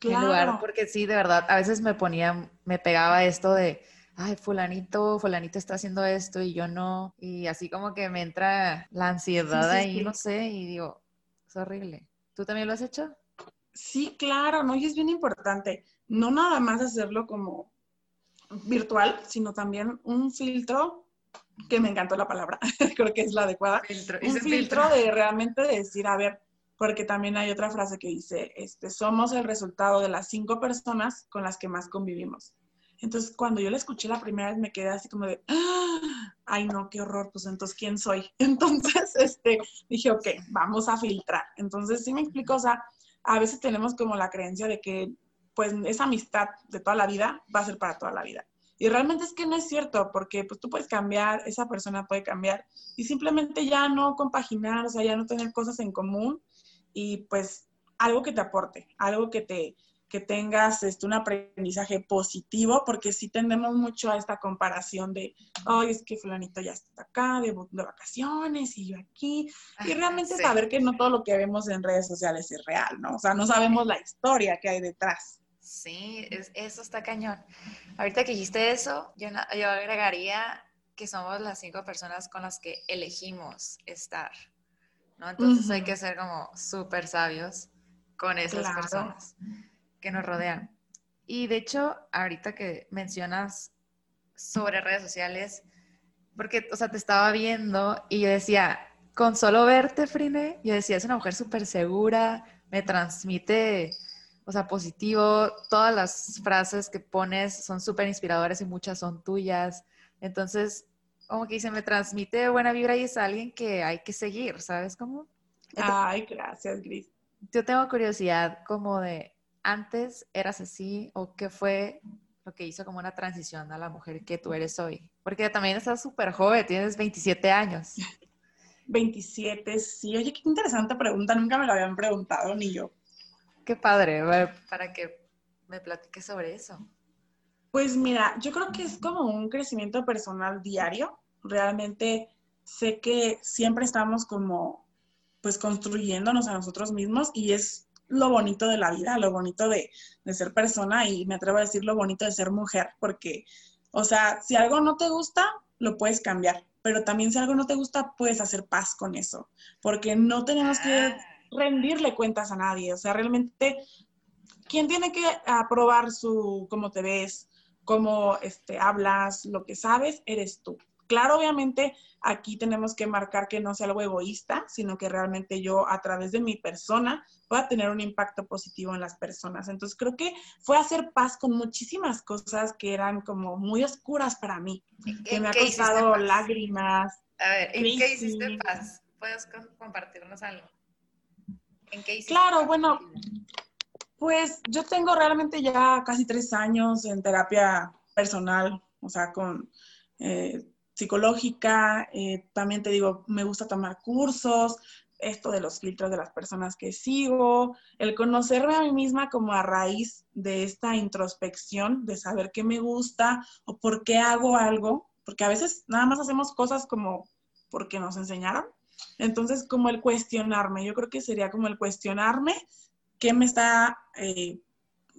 Claro. En lugar, porque sí, de verdad, a veces me ponía, me pegaba esto de, ay, fulanito, fulanito está haciendo esto y yo no, y así como que me entra la ansiedad ahí, no sé, y digo, es horrible. ¿Tú también lo has hecho? Sí, claro, ¿no? Y es bien importante, no nada más hacerlo como virtual, sino también un filtro, que me encantó la palabra, creo que es la adecuada, un filtro, de realmente decir, a ver, porque también hay otra frase que dice, este, somos el resultado de las cinco personas con las que más convivimos. Entonces, cuando yo la escuché la primera vez, me quedé así como de, ¡Ah! ay, no, qué horror, pues entonces, ¿quién soy? Entonces, este, dije, ok, vamos a filtrar. Entonces, sí me explico, o sea, a veces tenemos como la creencia de que pues esa amistad de toda la vida va a ser para toda la vida. Y realmente es que no es cierto, porque pues tú puedes cambiar, esa persona puede cambiar y simplemente ya no compaginar, o sea, ya no tener cosas en común y pues algo que te aporte, algo que te, que tengas este, un aprendizaje positivo, porque sí tendemos mucho a esta comparación de, ay, es que fulanito ya está acá de, vacaciones y yo aquí, y realmente saber que no todo lo que vemos en redes sociales es real, ¿no? O sea, no sabemos la historia que hay detrás. Sí, eso está cañón. Ahorita que dijiste eso, yo, yo agregaría que somos las cinco personas con las que elegimos estar, ¿no? Entonces hay que ser como súper sabios con esas personas que nos rodean. Y de hecho, ahorita que mencionas sobre redes sociales, porque, o sea, te estaba viendo y yo decía, con solo verte, Frine, yo decía, es una mujer súper segura, me transmite, o sea, positivo, todas las frases que pones son súper inspiradoras y muchas son tuyas. Entonces, como que dice, me transmite buena vibra y es alguien que hay que seguir, ¿sabes cómo? Ay, gracias, Gris. Yo tengo curiosidad como de, antes eras así o qué fue lo que hizo como una transición a la mujer que tú eres hoy? Porque también estás súper joven, tienes 27 años. 27, sí. Oye, qué interesante pregunta, nunca me lo habían preguntado ni yo. Qué padre, para que me platiques sobre eso. Pues mira, yo creo que es como un crecimiento personal diario. Realmente sé que siempre estamos como, pues, construyéndonos a nosotros mismos y es lo bonito de la vida, lo bonito de, de ser persona y me atrevo a decir lo bonito de ser mujer, porque, o sea, si algo no te gusta, lo puedes cambiar, pero también si algo no te gusta, puedes hacer paz con eso, porque no tenemos que ah. Rendirle cuentas a nadie, o sea, realmente, ¿quién tiene que aprobar su, cómo te ves, cómo este, hablas, lo que sabes, eres tú. Claro, obviamente aquí tenemos que marcar que no sea algo egoísta, sino que realmente yo a través de mi persona pueda tener un impacto positivo en las personas. Entonces creo que fue hacer paz con muchísimas cosas que eran como muy oscuras para mí, que me ha costado lágrimas. A ver, ¿en qué hiciste paz? ¿Puedes compartirnos algo? ¿En qué hiciste Claro, bueno, pues yo tengo realmente ya casi tres años en terapia personal, o sea, con eh, psicológica, eh, también te digo, me gusta tomar cursos, esto de los filtros de las personas que sigo, el conocerme a mí misma como a raíz de esta introspección, de saber qué me gusta o por qué hago algo, porque a veces nada más hacemos cosas como porque nos enseñaron. Entonces, como el cuestionarme, yo creo que sería como el cuestionarme qué me está, eh,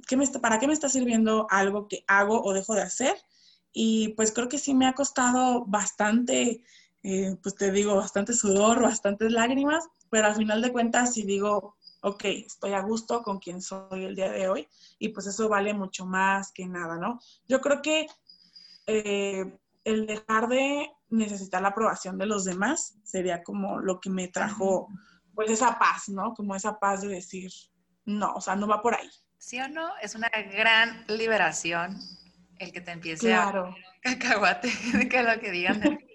qué me está, para qué me está sirviendo algo que hago o dejo de hacer y pues creo que sí me ha costado bastante, eh, pues te digo, bastante sudor, bastantes lágrimas, pero al final de cuentas sí digo, ok, estoy a gusto con quien soy el día de hoy y pues eso vale mucho más que nada, ¿no? Yo creo que eh, el dejar de necesitar la aprobación de los demás sería como lo que me trajo pues esa paz, ¿no? Como esa paz de decir, no, o sea, no va por ahí. ¿Sí o no? Es una gran liberación el que te empiece a cacahuate, que lo que digan de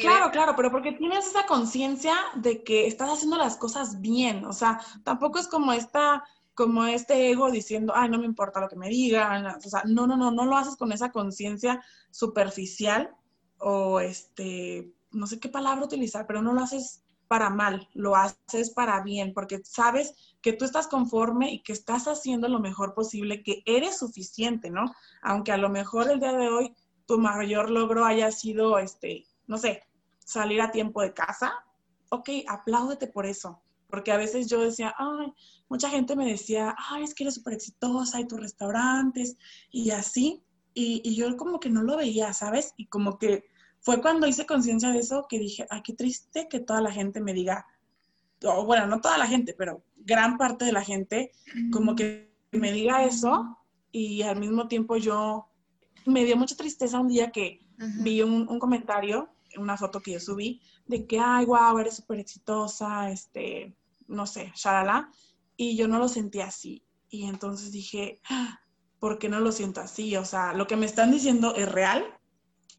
Claro, claro, pero porque tienes esa conciencia de que estás haciendo las cosas bien, o sea, tampoco es como esta, como este ego diciendo, ay, no me importa lo que me digan, o sea, no, no, no, no lo haces con esa conciencia superficial o este, no sé qué palabra utilizar, pero no lo haces para mal, lo haces para bien, porque sabes que tú estás conforme y que estás haciendo lo mejor posible, que eres suficiente, ¿no? Aunque a lo mejor el día de hoy tu mayor logro haya sido, este, no sé, salir a tiempo de casa, ok, apláudete por eso. Porque a veces yo decía, ay, mucha gente me decía, ay, es que eres súper exitosa, hay tus restaurantes y así. Y, y yo como que no lo veía, ¿sabes? Y como que fue cuando hice conciencia de eso que dije, ay, qué triste que toda la gente me diga, o bueno, no toda la gente, pero gran parte de la gente, como que me diga eso y al mismo tiempo yo, me dio mucha tristeza un día que vi un, un, comentario, una foto que yo subí, de que, ay, wow, eres súper exitosa, este, no sé, shalala, y yo no lo sentí así. Y entonces dije, ah, ¿por qué no lo siento así? O sea, lo que me están diciendo es real,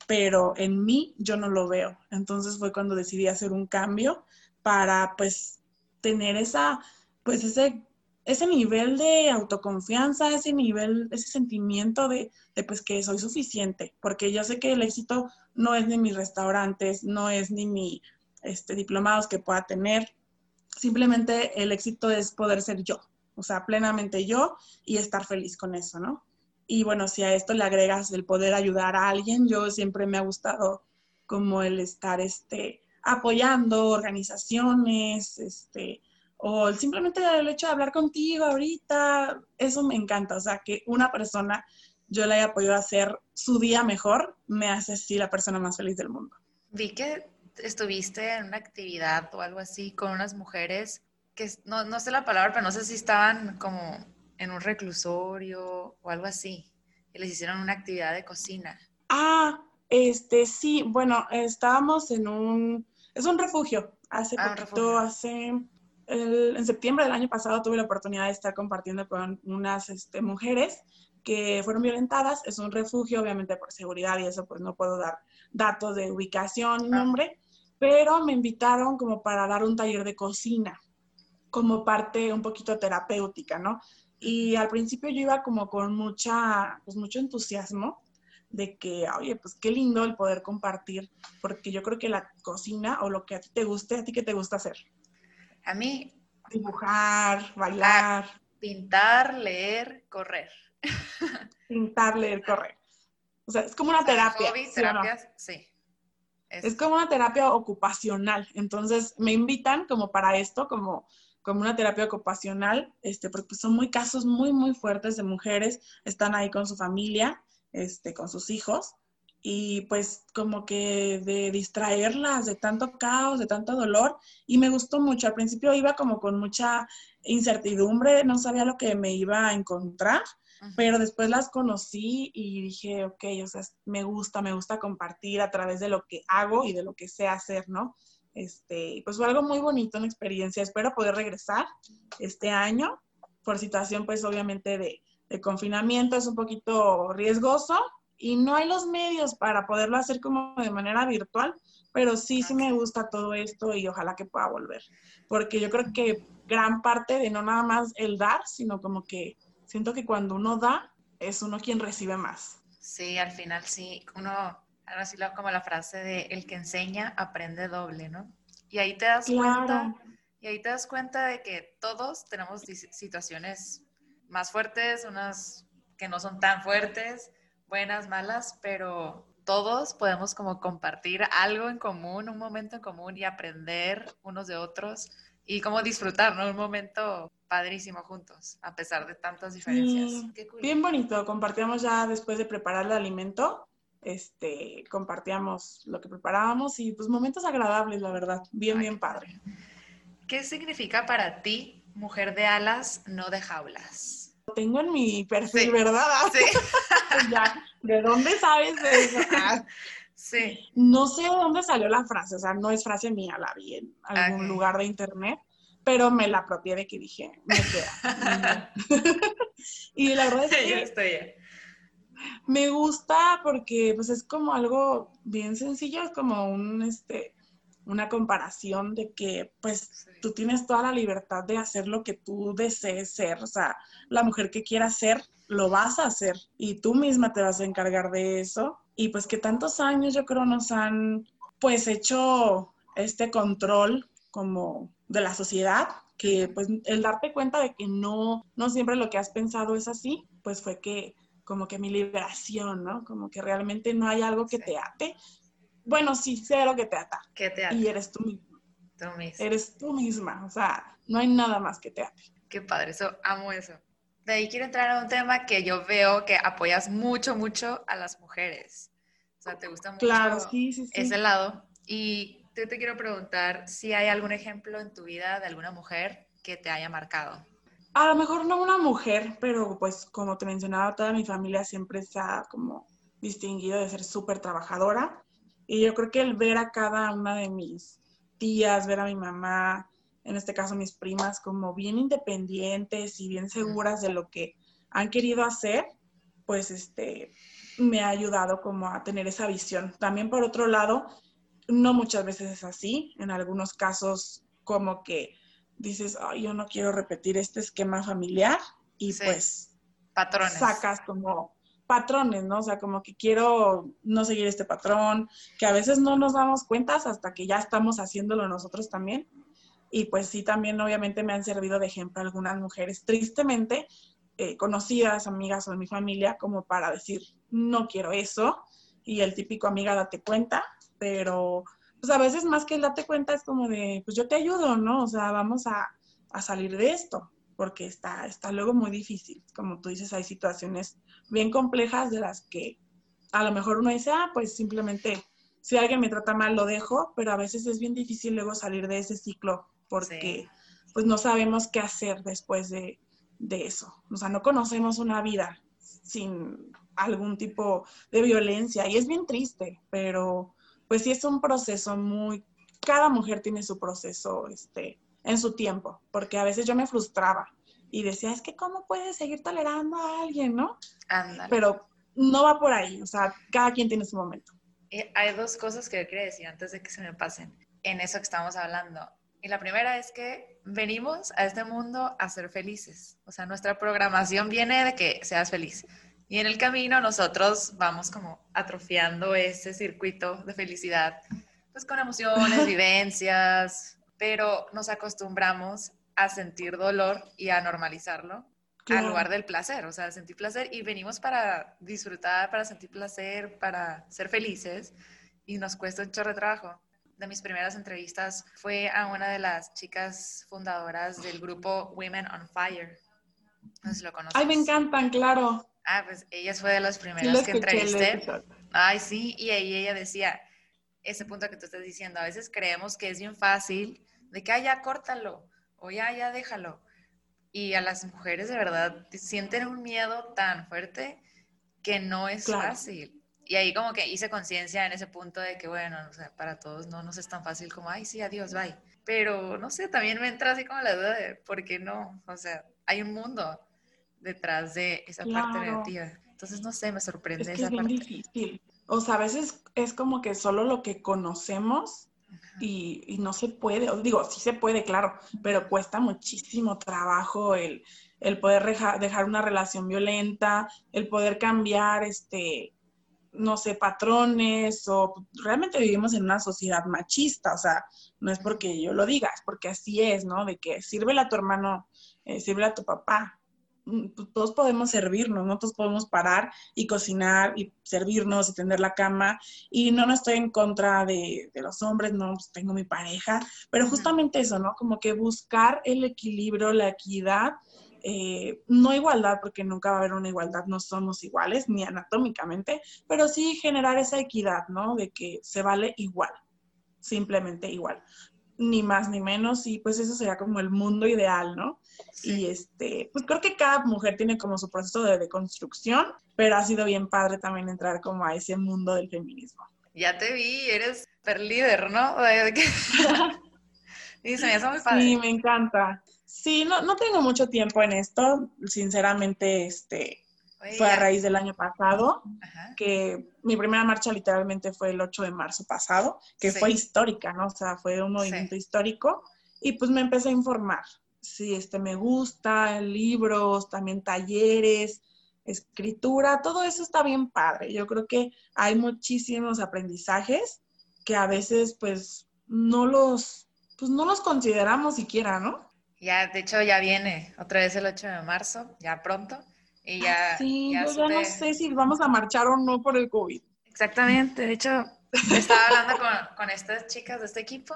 pero en mí yo no lo veo. Entonces fue cuando decidí hacer un cambio para pues tener esa, pues ese, ese nivel de autoconfianza, ese nivel, ese sentimiento de, de pues que soy suficiente, porque yo sé que el éxito no es ni mis restaurantes, no es ni mi este, diplomados que pueda tener, simplemente el éxito es poder ser yo, o sea, plenamente yo y estar feliz con eso, ¿no? Y bueno, si a esto le agregas el poder ayudar a alguien, yo siempre me ha gustado como el estar este, apoyando organizaciones, este, o simplemente el hecho de hablar contigo ahorita, eso me encanta. O sea, que una persona yo le haya podido hacer su día mejor, me hace así la persona más feliz del mundo. Vi que estuviste en una actividad o algo así con unas mujeres que no, no sé la palabra, pero no sé si estaban como en un reclusorio o algo así, y les hicieron una actividad de cocina. Ah, este, sí, bueno, estábamos en un, es un refugio. Hace ah, poquito, hace, en septiembre del año pasado tuve la oportunidad de estar compartiendo con unas este, mujeres que fueron violentadas. Es un refugio, obviamente por seguridad y eso, pues no puedo dar datos de ubicación ah. Pero me invitaron como para dar un taller de cocina, como parte un poquito terapéutica, ¿no? Y al principio yo iba como con mucha, pues mucho entusiasmo de que, oye, pues qué lindo el poder compartir, porque yo creo que la cocina o lo que a ti te guste, ¿a ti qué te gusta hacer? A mí. Dibujar, bailar. Pintar, leer, correr. Pintar, leer, correr. O sea, es como una terapia. Terapias, sí. Es como una terapia ocupacional. Entonces me invitan como para esto, como, como una terapia ocupacional, este, porque son muy casos muy, muy fuertes de mujeres, están ahí con su familia, este, con sus hijos, y pues como que de distraerlas de tanto caos, de tanto dolor, y me gustó mucho. Al principio iba como con mucha incertidumbre, no sabía lo que me iba a encontrar, pero después las conocí y dije, ok, o sea, me gusta, me gusta compartir a través de lo que hago y de lo que sé hacer, ¿no? Este, pues fue algo muy bonito, una experiencia. Espero poder regresar este año por situación, pues obviamente de, de confinamiento, es un poquito riesgoso y no hay los medios para poderlo hacer como de manera virtual, pero sí, sí me gusta todo esto y ojalá que pueda volver, porque yo creo que gran parte de no nada más el dar, sino como que siento que cuando uno da, es uno quien recibe más. Sí, al final sí, uno, algo así como la frase de el que enseña aprende doble, ¿no? Y ahí te das cuenta, y ahí te das cuenta de que todos tenemos situaciones más fuertes, unas que no son tan fuertes, buenas, malas, pero todos podemos como compartir algo en común, un momento en común y aprender unos de otros y como disfrutar, ¿no? Un momento padrísimo juntos, a pesar de tantas diferencias. Bien bonito, compartíamos ya después de preparar el alimento, este, compartíamos lo que preparábamos y pues momentos agradables, la verdad, bien, bien padre. ¿Qué significa para ti mujer de alas, no de jaulas? Lo tengo en mi perfil, ¿verdad? Sí. ya, ¿de dónde sabes de eso? Ah. Sí. No sé de dónde salió la frase, o sea, no es frase mía, la vi en algún lugar de internet, pero me la apropié de que dije, me queda. y la verdad es que estoy me gusta porque pues es como algo bien sencillo, es como un este una comparación de que pues tú tienes toda la libertad de hacer lo que tú desees ser, o sea, la mujer que quiera ser, lo vas a hacer y tú misma te vas a encargar de eso. Y pues que tantos años yo creo nos han pues hecho este control como de la sociedad, que pues el darte cuenta de que no, no siempre lo que has pensado es así, pues fue que como que mi liberación, ¿no? Como que realmente no hay algo que te ate. Bueno, sí, sé lo que te ata. ¿Qué te ata? Y eres tú misma. Tú misma. Eres tú misma, o sea, no hay nada más que te ate. Qué padre, eso, amo eso. De ahí quiero entrar a un tema que yo veo que apoyas mucho, mucho a las mujeres. O sea, te gusta mucho claro, sí, sí, sí. ese lado. Y yo te quiero preguntar si hay algún ejemplo en tu vida de alguna mujer que te haya marcado. A lo mejor no una mujer, pero pues como te mencionaba, toda mi familia siempre se ha como distinguido de ser súper trabajadora. Y yo creo que el ver a cada una de mis tías, ver a mi mamá, en este caso mis primas, como bien independientes y bien seguras de lo que han querido hacer, pues este, me ha ayudado como a tener esa visión. También por otro lado, no muchas veces es así, en algunos casos como que dices, yo no quiero repetir este esquema familiar y pues patrones. sacas como patrones, ¿no? O sea, como que quiero no seguir este patrón, que a veces no nos damos cuentas hasta que ya estamos haciéndolo nosotros también. Y pues sí, también obviamente me han servido de ejemplo algunas mujeres, tristemente, eh, conocidas, amigas o de mi familia, como para decir, no quiero eso. Y el típico amiga, date cuenta, pero pues a veces más que el date cuenta es como de, pues yo te ayudo, ¿no? O sea, vamos a, a salir de esto, porque está, está luego muy difícil. Como tú dices, hay situaciones bien complejas de las que a lo mejor uno dice, ah, pues simplemente si alguien me trata mal lo dejo, pero a veces es bien difícil luego salir de ese ciclo porque pues no sabemos qué hacer después de, eso. O sea, no conocemos una vida sin algún tipo de violencia y es bien triste, pero pues sí es un proceso muy, cada mujer tiene su proceso este, en su tiempo, porque a veces yo me frustraba y decía, es que cómo puedes seguir tolerando a alguien, ¿no? Pero no va por ahí, o sea, cada quien tiene su momento. hay dos cosas que yo quería decir antes de que se me pasen en eso que estamos hablando. Y la primera es que venimos a este mundo a ser felices. O sea, nuestra programación viene de que seas feliz. Y en el camino nosotros vamos como atrofiando ese circuito de felicidad, pues con emociones, vivencias, pero nos acostumbramos a sentir dolor y a normalizarlo al lugar del placer, o sea, sentir placer y venimos para disfrutar, para sentir placer, para ser felices y nos cuesta un chorro de trabajo. De mis primeras entrevistas fue a una de las chicas fundadoras del grupo Women on Fire. No sé si lo conoces. Ay, me encantan, claro. Ah, pues ella fue de las primeras que entrevisté. Ay, sí, y ahí ella decía, ese punto que tú estás diciendo, a veces creemos que es bien fácil, de que, ah, ya córtalo, o ya, ya déjalo. Y a las mujeres de verdad sienten un miedo tan fuerte que no es fácil. Y ahí como que hice conciencia en ese punto de que, bueno, o sea, para todos no nos es tan fácil como, ay, sí, adiós, bye. Pero, no sé, también me entra así como la duda de, ¿por qué no? O sea, hay un mundo detrás de esa parte negativa. Entonces, no sé, me sorprende es esa es difícil. O sea, a veces es como que solo lo que conocemos y, no se puede, digo, sí se puede, claro, pero cuesta muchísimo trabajo el, poder dejar una relación violenta, el poder cambiar, este, no sé, patrones o realmente vivimos en una sociedad machista, o sea, no es porque yo lo diga, es porque así es, ¿no? De que sirve a tu hermano, eh, sirve a tu papá, todos podemos servirnos, ¿no? Todos podemos parar y cocinar y servirnos y tender la cama. Y no, no estoy en contra de, los hombres, no, pues tengo mi pareja, pero justamente eso, ¿no? Como que buscar el equilibrio, la equidad, eh, no igualdad, porque nunca va a haber una igualdad, no somos iguales, ni anatómicamente, pero sí generar esa equidad, ¿no? De que se vale igual, simplemente igual ni más ni menos, y pues eso sería como el mundo ideal, ¿no? Y este, pues creo que cada mujer tiene como su proceso de deconstrucción, pero ha sido bien padre también entrar como a ese mundo del feminismo. Ya te vi, eres super líder, ¿no? sí, se me hace muy padre. Sí, me encanta. Sí, no, no tengo mucho tiempo en esto, sinceramente, este, fue a raíz del año pasado, que mi primera marcha literalmente fue el 8 de marzo pasado, que fue histórica, ¿no? O sea, fue un movimiento histórico y pues me empecé a informar. Sí, este, me gusta, libros, también talleres, escritura, todo eso está bien padre. Yo creo que hay muchísimos aprendizajes que a veces pues no los, pues no los consideramos siquiera, ¿no? Ya, de hecho ya viene otra vez el 8 de marzo, ya pronto. Y ya, sí, yo ya no sé si vamos a marchar o no por el COVID. Exactamente, de hecho, estaba hablando con, con, estas chicas de este equipo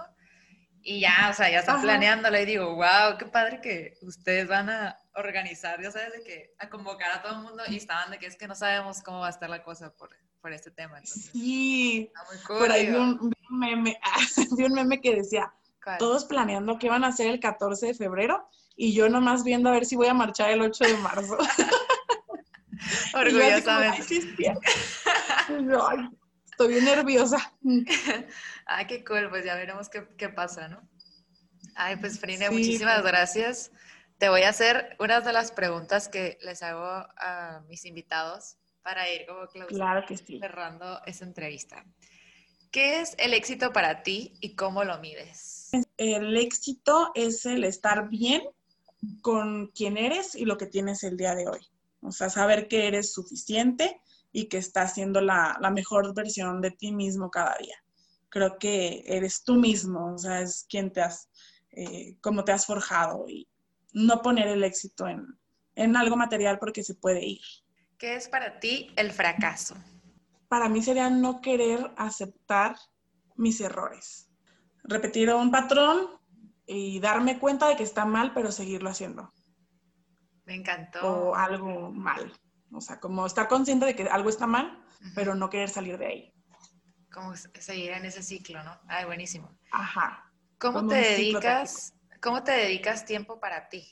y ya, o sea, ya están planeándolo y digo, wow, qué padre que ustedes van a organizar, ya sabes, de que a convocar a todo el mundo y estaban de que es que no sabemos cómo va a estar la cosa por, por este tema. sí, por ahí vi un, meme, vi un meme que decía, todos planeando qué van a hacer el 14 de febrero y yo nomás viendo a ver si voy a marchar el 8 de marzo. Orgullosamente. estoy bien nerviosa. Ay, qué cool, pues ya veremos qué, pasa, ¿no? Ay, pues Frine, muchísimas pues. gracias. Te voy a hacer unas de las preguntas que les hago a mis invitados para ir como claro que sí. cerrando esa entrevista. ¿Qué es el éxito para ti y cómo lo mides? El éxito es el estar bien con quien eres y lo que tienes el día de hoy. O sea, saber que eres suficiente y que estás siendo la, mejor versión de ti mismo cada día. Creo que eres tú mismo, o sea, es quien te has, eh, cómo te has forjado y no poner el éxito en, en algo material porque se puede ir. ¿Qué es para ti el fracaso? Para mí sería no querer aceptar mis errores. Repetir un patrón y darme cuenta de que está mal, pero seguirlo haciendo. Me encantó. O algo mal. O sea, como estar consciente de que algo está mal, pero no querer salir de ahí. Como seguir en ese ciclo, ¿no? Ay, buenísimo. Ajá. ¿Cómo te dedicas? ¿Cómo te dedicas tiempo para ti?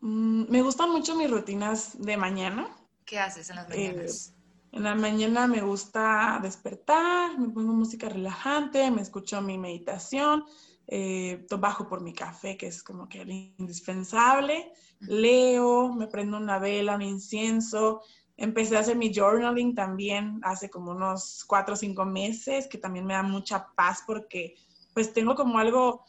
Mm, me gustan mucho mis rutinas de mañana. ¿Qué haces en las mañanas? Eh, en la mañana me gusta despertar, me pongo música relajante, me escucho mi meditación, eh, bajo por mi café, que es como que el indispensable, leo, me prendo una vela, un incienso, empecé a hacer mi journaling también hace como unos cuatro o cinco meses, que también me da mucha paz porque pues tengo como algo,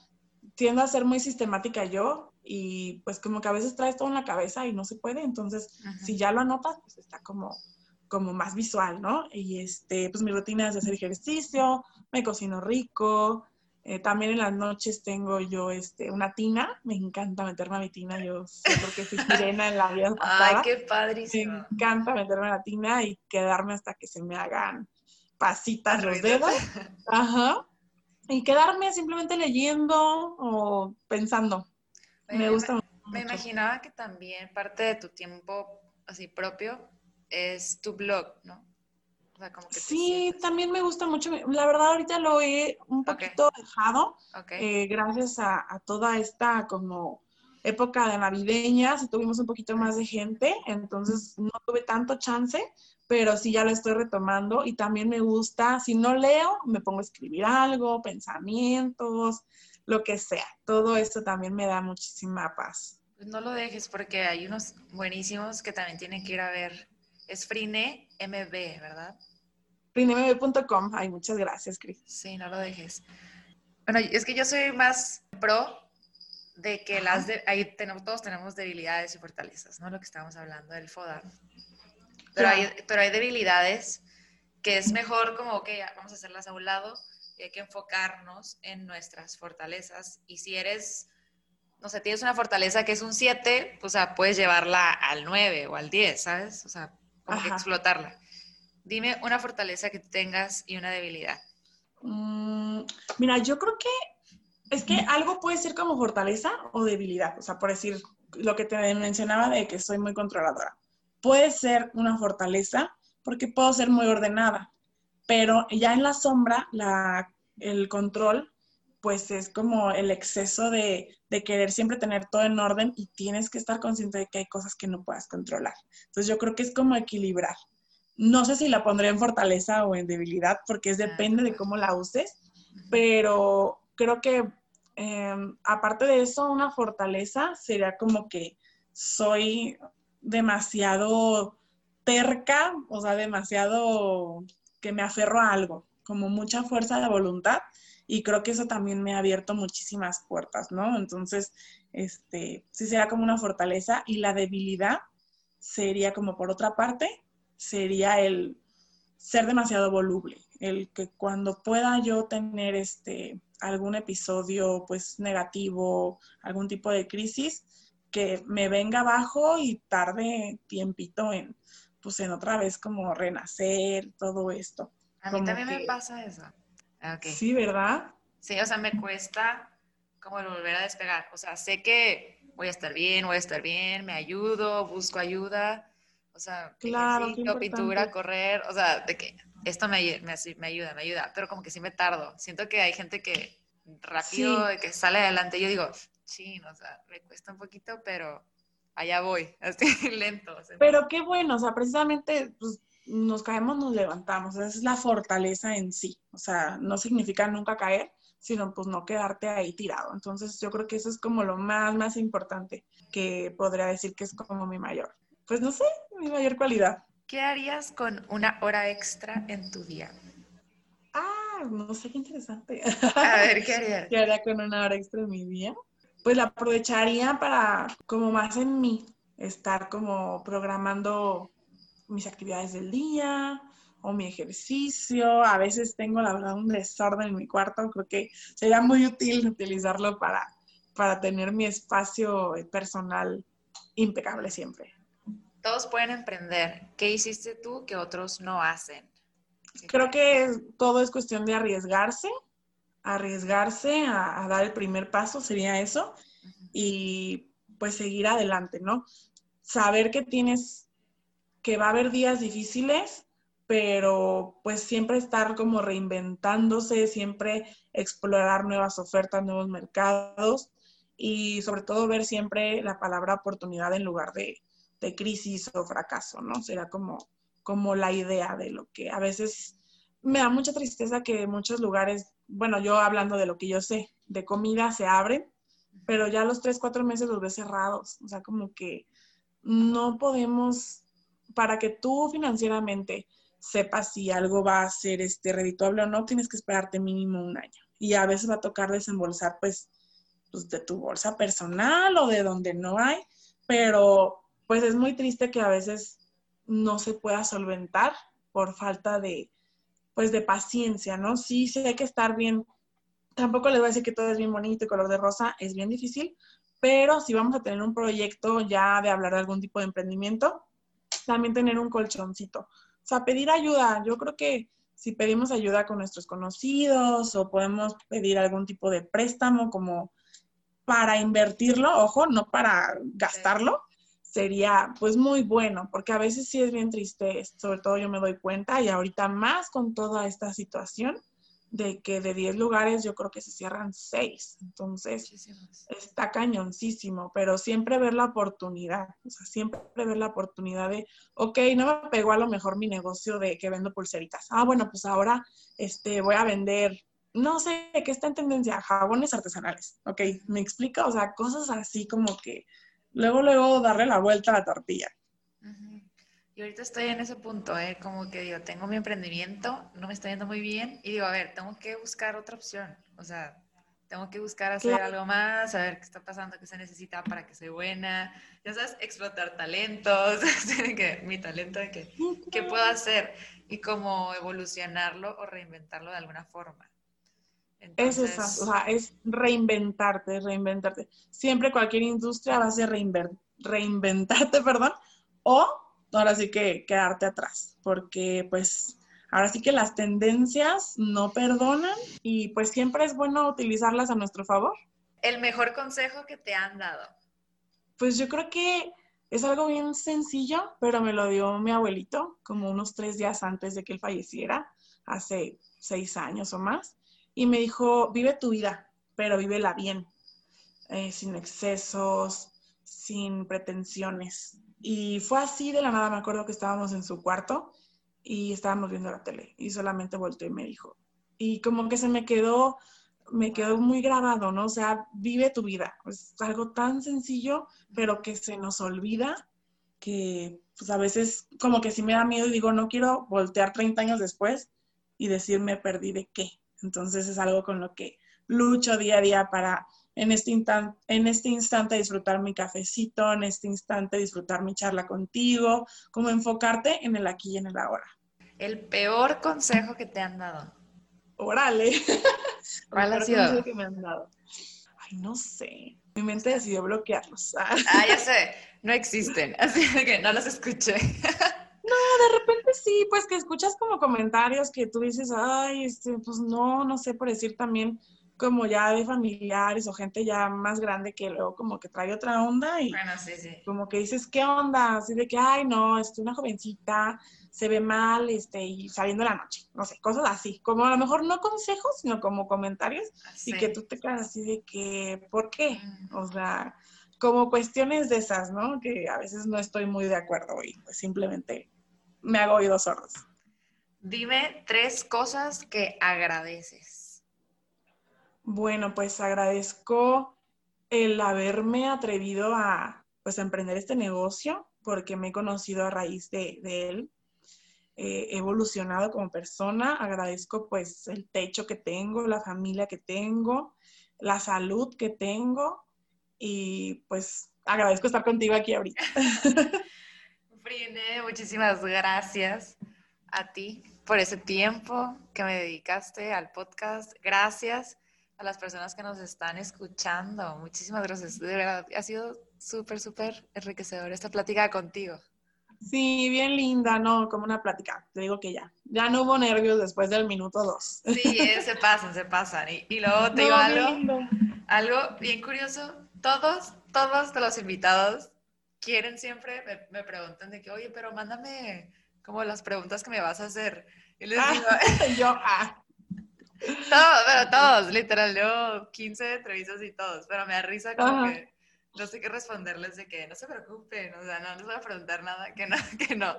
tiendo a ser muy sistemática yo y pues como que a veces traes todo en la cabeza y no se puede, entonces si ya lo anotas, pues está como como más visual, ¿no? Y este, pues mi rutina es hacer ejercicio, me cocino rico, eh, también en las noches tengo yo este, una tina, me encanta meterme a mi tina, yo sé porque fui sirena en la vida pasada. Ay, qué padrísimo. Me encanta meterme a la tina y quedarme hasta que se me hagan pasitas los dedos. Ajá. Y quedarme simplemente leyendo o pensando. me gusta mucho. Me imaginaba que también parte de tu tiempo así propio es tu blog, ¿no? O sea, como que sí, también me gusta mucho. La verdad, ahorita lo he un poquito dejado, eh, gracias a, a, toda esta como época de navideñas y tuvimos un poquito más de gente, entonces no tuve tanto chance, pero sí ya lo estoy retomando y también me gusta, si no leo, me pongo a escribir algo, pensamientos, lo que sea. Todo esto también me da muchísima paz. Pues no lo dejes porque hay unos buenísimos que también tienen que ir a ver. Es Frine MB, ¿verdad? FrineMB.com. Ay, muchas gracias, Cris. Sí, no lo dejes. Bueno, es que yo soy más pro de que las de, ahí tenemos, todos tenemos debilidades y fortalezas, ¿no? Lo que estábamos hablando del FODA. Pero, hay, pero hay debilidades que es mejor como, ok, vamos a hacerlas a un lado y hay que enfocarnos en nuestras fortalezas. Y si eres, no sé, tienes una fortaleza que es un 7, pues, o sea, puedes llevarla al 9 o al 10, ¿sabes? O sea, como que explotarla. Dime una fortaleza que tengas y una debilidad. Mm, mira, yo creo que es que algo puede ser como fortaleza o debilidad. O sea, por decir lo que te mencionaba de que soy muy controladora puede ser una fortaleza porque puedo ser muy ordenada, pero ya en la sombra, la, el control, pues es como el exceso de, de, querer siempre tener todo en orden y tienes que estar consciente de que hay cosas que no puedas controlar. Entonces yo creo que es como equilibrar. No sé si la pondré en fortaleza o en debilidad, porque es depende de cómo la uses, pero creo que em, aparte de eso, una fortaleza sería como que soy demasiado terca, o sea, demasiado que me aferro a algo, como mucha fuerza de voluntad y creo que eso también me ha abierto muchísimas puertas, ¿no? Entonces, este, sí será como una fortaleza y la debilidad sería como por otra parte, sería el ser demasiado voluble, el que cuando pueda yo tener este algún episodio pues negativo, algún tipo de crisis, que me venga abajo y tarde tiempito en, pues en otra vez como renacer, todo esto. A mí también me pasa eso. Ah, sí, ¿verdad? Sí, o sea, me cuesta como volver a despegar. O sea, sé que voy a estar bien, voy a estar bien, me ayudo, busco ayuda. O sea, claro, pintura, correr, o sea, de que esto me, me, me, ayuda, me ayuda, pero como que sí me tardo. Siento que hay gente que rápido, que sale adelante. Yo digo, sí, o sea, me cuesta un poquito, pero allá voy, así lento. Pero qué bueno, o sea, precisamente pues, nos caemos, nos levantamos, esa es la fortaleza en sí, o sea, no significa nunca caer, sino pues no quedarte ahí tirado. Entonces yo creo que eso es como lo más, más importante que podría decir que es como mi mayor, pues no sé, mi mayor cualidad. ¿Qué harías con una hora extra en tu día? Ah, no sé qué interesante. A ver, ¿qué harías? ¿Qué haría con una hora extra en mi día? pues la aprovecharía para, como más en mí, estar como programando mis actividades del día o mi ejercicio. A veces tengo, la verdad, un desorden en mi cuarto. Creo que sería muy útil utilizarlo para, para tener mi espacio personal impecable siempre. Todos pueden emprender. ¿Qué hiciste tú que otros no hacen? Creo que todo es cuestión de arriesgarse arriesgarse a, dar el primer paso, sería eso, y pues seguir adelante, ¿no? Saber que tienes, que va a haber días difíciles, pero pues siempre estar como reinventándose, siempre explorar nuevas ofertas, nuevos mercados y sobre todo ver siempre la palabra oportunidad en lugar de, de crisis o fracaso, ¿no? Será como, como la idea de lo que a veces me da mucha tristeza que en muchos lugares bueno, yo hablando de lo que yo sé, de comida se abren, pero ya los tres, cuatro meses los ves cerrados. O sea, como que no podemos, para que tú financieramente sepas si algo va a ser este redituable o no, tienes que esperarte mínimo un año. Y a veces va a tocar desembolsar, pues, pues de tu bolsa personal o de donde no hay, pero pues es muy triste que a veces no se pueda solventar por falta de, pues de paciencia, ¿no? Sí, sí hay que estar bien. Tampoco les voy a decir que todo es bien bonito y color de rosa, es bien difícil, pero si vamos a tener un proyecto ya de hablar de algún tipo de emprendimiento, también tener un colchoncito. O sea, pedir ayuda. Yo creo que si pedimos ayuda con nuestros conocidos o podemos pedir algún tipo de préstamo como para invertirlo, ojo, no para gastarlo, sería pues muy bueno, porque a veces sí es bien triste, sobre todo yo me doy cuenta y ahorita más con toda esta situación, de que de 10 lugares yo creo que se cierran 6. Entonces, está cañoncísimo, pero siempre ver la oportunidad, o sea, siempre ver la oportunidad de, ok, no me pegó a lo mejor mi negocio de que vendo pulseritas. Ah, bueno, pues ahora este, voy a vender, no sé, ¿qué está en tendencia? Jabones artesanales, ok, me explica, o sea, cosas así como que luego, luego darle la vuelta a la tortilla. Y ahorita estoy en ese punto, ¿eh? como que digo, tengo mi emprendimiento, no me está yendo muy bien y digo, a ver, tengo que buscar otra opción. O sea, tengo que buscar hacer algo más, saber qué está pasando, qué se necesita para que sea buena. Ya sabes, explotar talentos, que, mi talento de que, qué puedo hacer y cómo evolucionarlo o reinventarlo de alguna forma. es esa, o sea, es reinventarte, reinventarte. Siempre cualquier industria va a ser reinventarte, perdón, o ahora sí que quedarte atrás, porque pues ahora sí que las tendencias no perdonan y pues siempre es bueno utilizarlas a nuestro favor. El mejor consejo que te han dado. Pues yo creo que es algo bien sencillo, pero me lo dio mi abuelito como unos tres días antes de que él falleciera, hace seis años o más, y me dijo, vive tu vida, pero vívela bien, eh, sin excesos, sin pretensiones. Y fue así de la nada, me acuerdo que estábamos en su cuarto y estábamos viendo la tele y solamente volteó y me dijo. Y como que se me quedó, me quedó muy grabado, ¿no? O sea, vive tu vida. Es algo tan sencillo, pero que se nos olvida que pues a veces como que sí me da miedo y digo, no quiero voltear 30 años después y decirme perdí de qué. Entonces es algo con lo que lucho día a día para en este, instante, en este instante disfrutar mi cafecito, en este instante disfrutar mi charla contigo, como enfocarte en el aquí y en el ahora. El peor consejo que te han dado. Órale. ¿Cuál ha sido? que me han dado. Ay, no sé. Mi mente decidió bloquearlos. ah, ya sé. No existen. Así que no los escuché. No, de repente sí, pues que escuchas como comentarios que tú dices, ay, este, pues no, no sé por decir también, como ya de familiares o gente ya más grande que luego como que trae otra onda y como que dices, ¿qué onda? Así de que, ay, no, es una jovencita, se ve mal, este, y saliendo la noche, no sé, cosas así, como a lo mejor no consejos, sino como comentarios y que tú te quedas así de que, ¿por qué? O sea, como cuestiones de esas, ¿no? Que a veces no estoy muy de acuerdo y pues simplemente me hago oídos sordos. Dime tres cosas que agradeces. Bueno, pues agradezco el haberme atrevido a pues emprender este negocio porque me he conocido a raíz de, él. Eh, he evolucionado como persona, agradezco pues el techo que tengo, la familia que tengo, la salud que tengo y pues agradezco estar contigo aquí ahorita. Frine, muchísimas gracias a ti por ese tiempo que me dedicaste al podcast. Gracias a las personas que nos están escuchando. Muchísimas gracias. De verdad, ha sido súper, súper enriquecedor esta plática contigo. Sí, bien linda, ¿no? Como una plática. Te digo que ya. Ya no hubo nervios después del minuto dos. Sí, eh, se pasan, se pasan. Y, luego te digo algo, algo bien curioso. Todos, todos de los invitados quieren siempre, me, preguntan de que, oye, pero mándame como las preguntas que me vas a hacer. Y les ah, digo, yo, ah. Todos, pero todos, literal, yo 15 entrevistas y todos, pero me da risa como que no sé qué responderles de que no se preocupen, o sea, no les voy a preguntar nada que no, que no,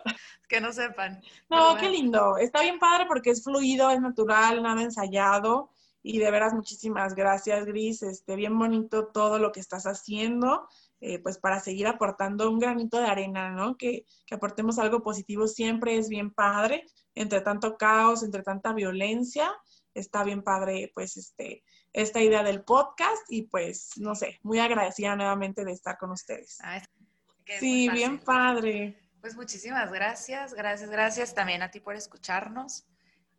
que no sepan. No, qué lindo, está bien padre porque es fluido, es natural, nada ensayado y de veras muchísimas gracias, Gris, este, bien bonito todo lo que estás haciendo. Eh, pues para seguir aportando un granito de arena, ¿no? Que, que aportemos algo positivo siempre es bien padre, entre tanto caos, entre tanta violencia, está bien padre, pues, este, esta idea del podcast y pues, no sé, muy agradecida nuevamente de estar con ustedes. Ah, sí, bien padre. Pues muchísimas gracias, gracias, gracias también a ti por escucharnos.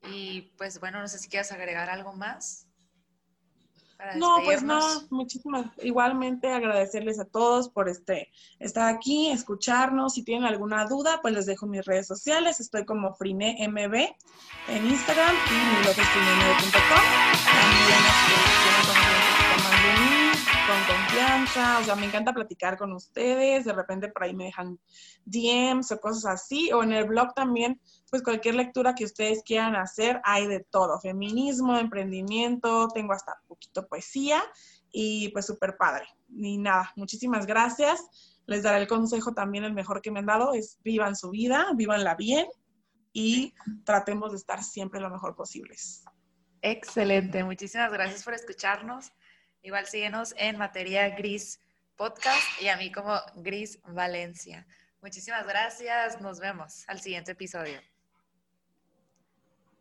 Y pues bueno, no sé si quieres agregar algo más. No, pues no, muchísimas, igualmente agradecerles a todos por este, estar aquí, escucharnos. Si tienen alguna duda, pues les dejo mis redes sociales. Estoy como FrineMB en Instagram y mi blog es También confianza, o sea, me encanta platicar con ustedes, de repente por ahí me dejan DMs o cosas así, o en el blog también, pues cualquier lectura que ustedes quieran hacer, hay de todo, feminismo, emprendimiento, tengo hasta poquito poesía y pues súper padre. Ni nada, muchísimas gracias. Les daré el consejo también, el mejor que me han dado, es vivan su vida, vivanla bien y tratemos de estar siempre lo mejor posibles. Excelente, muchísimas gracias por escucharnos. Igual síguenos en Materia Gris Podcast y a mí como Gris Valencia. Muchísimas gracias. Nos vemos al siguiente episodio.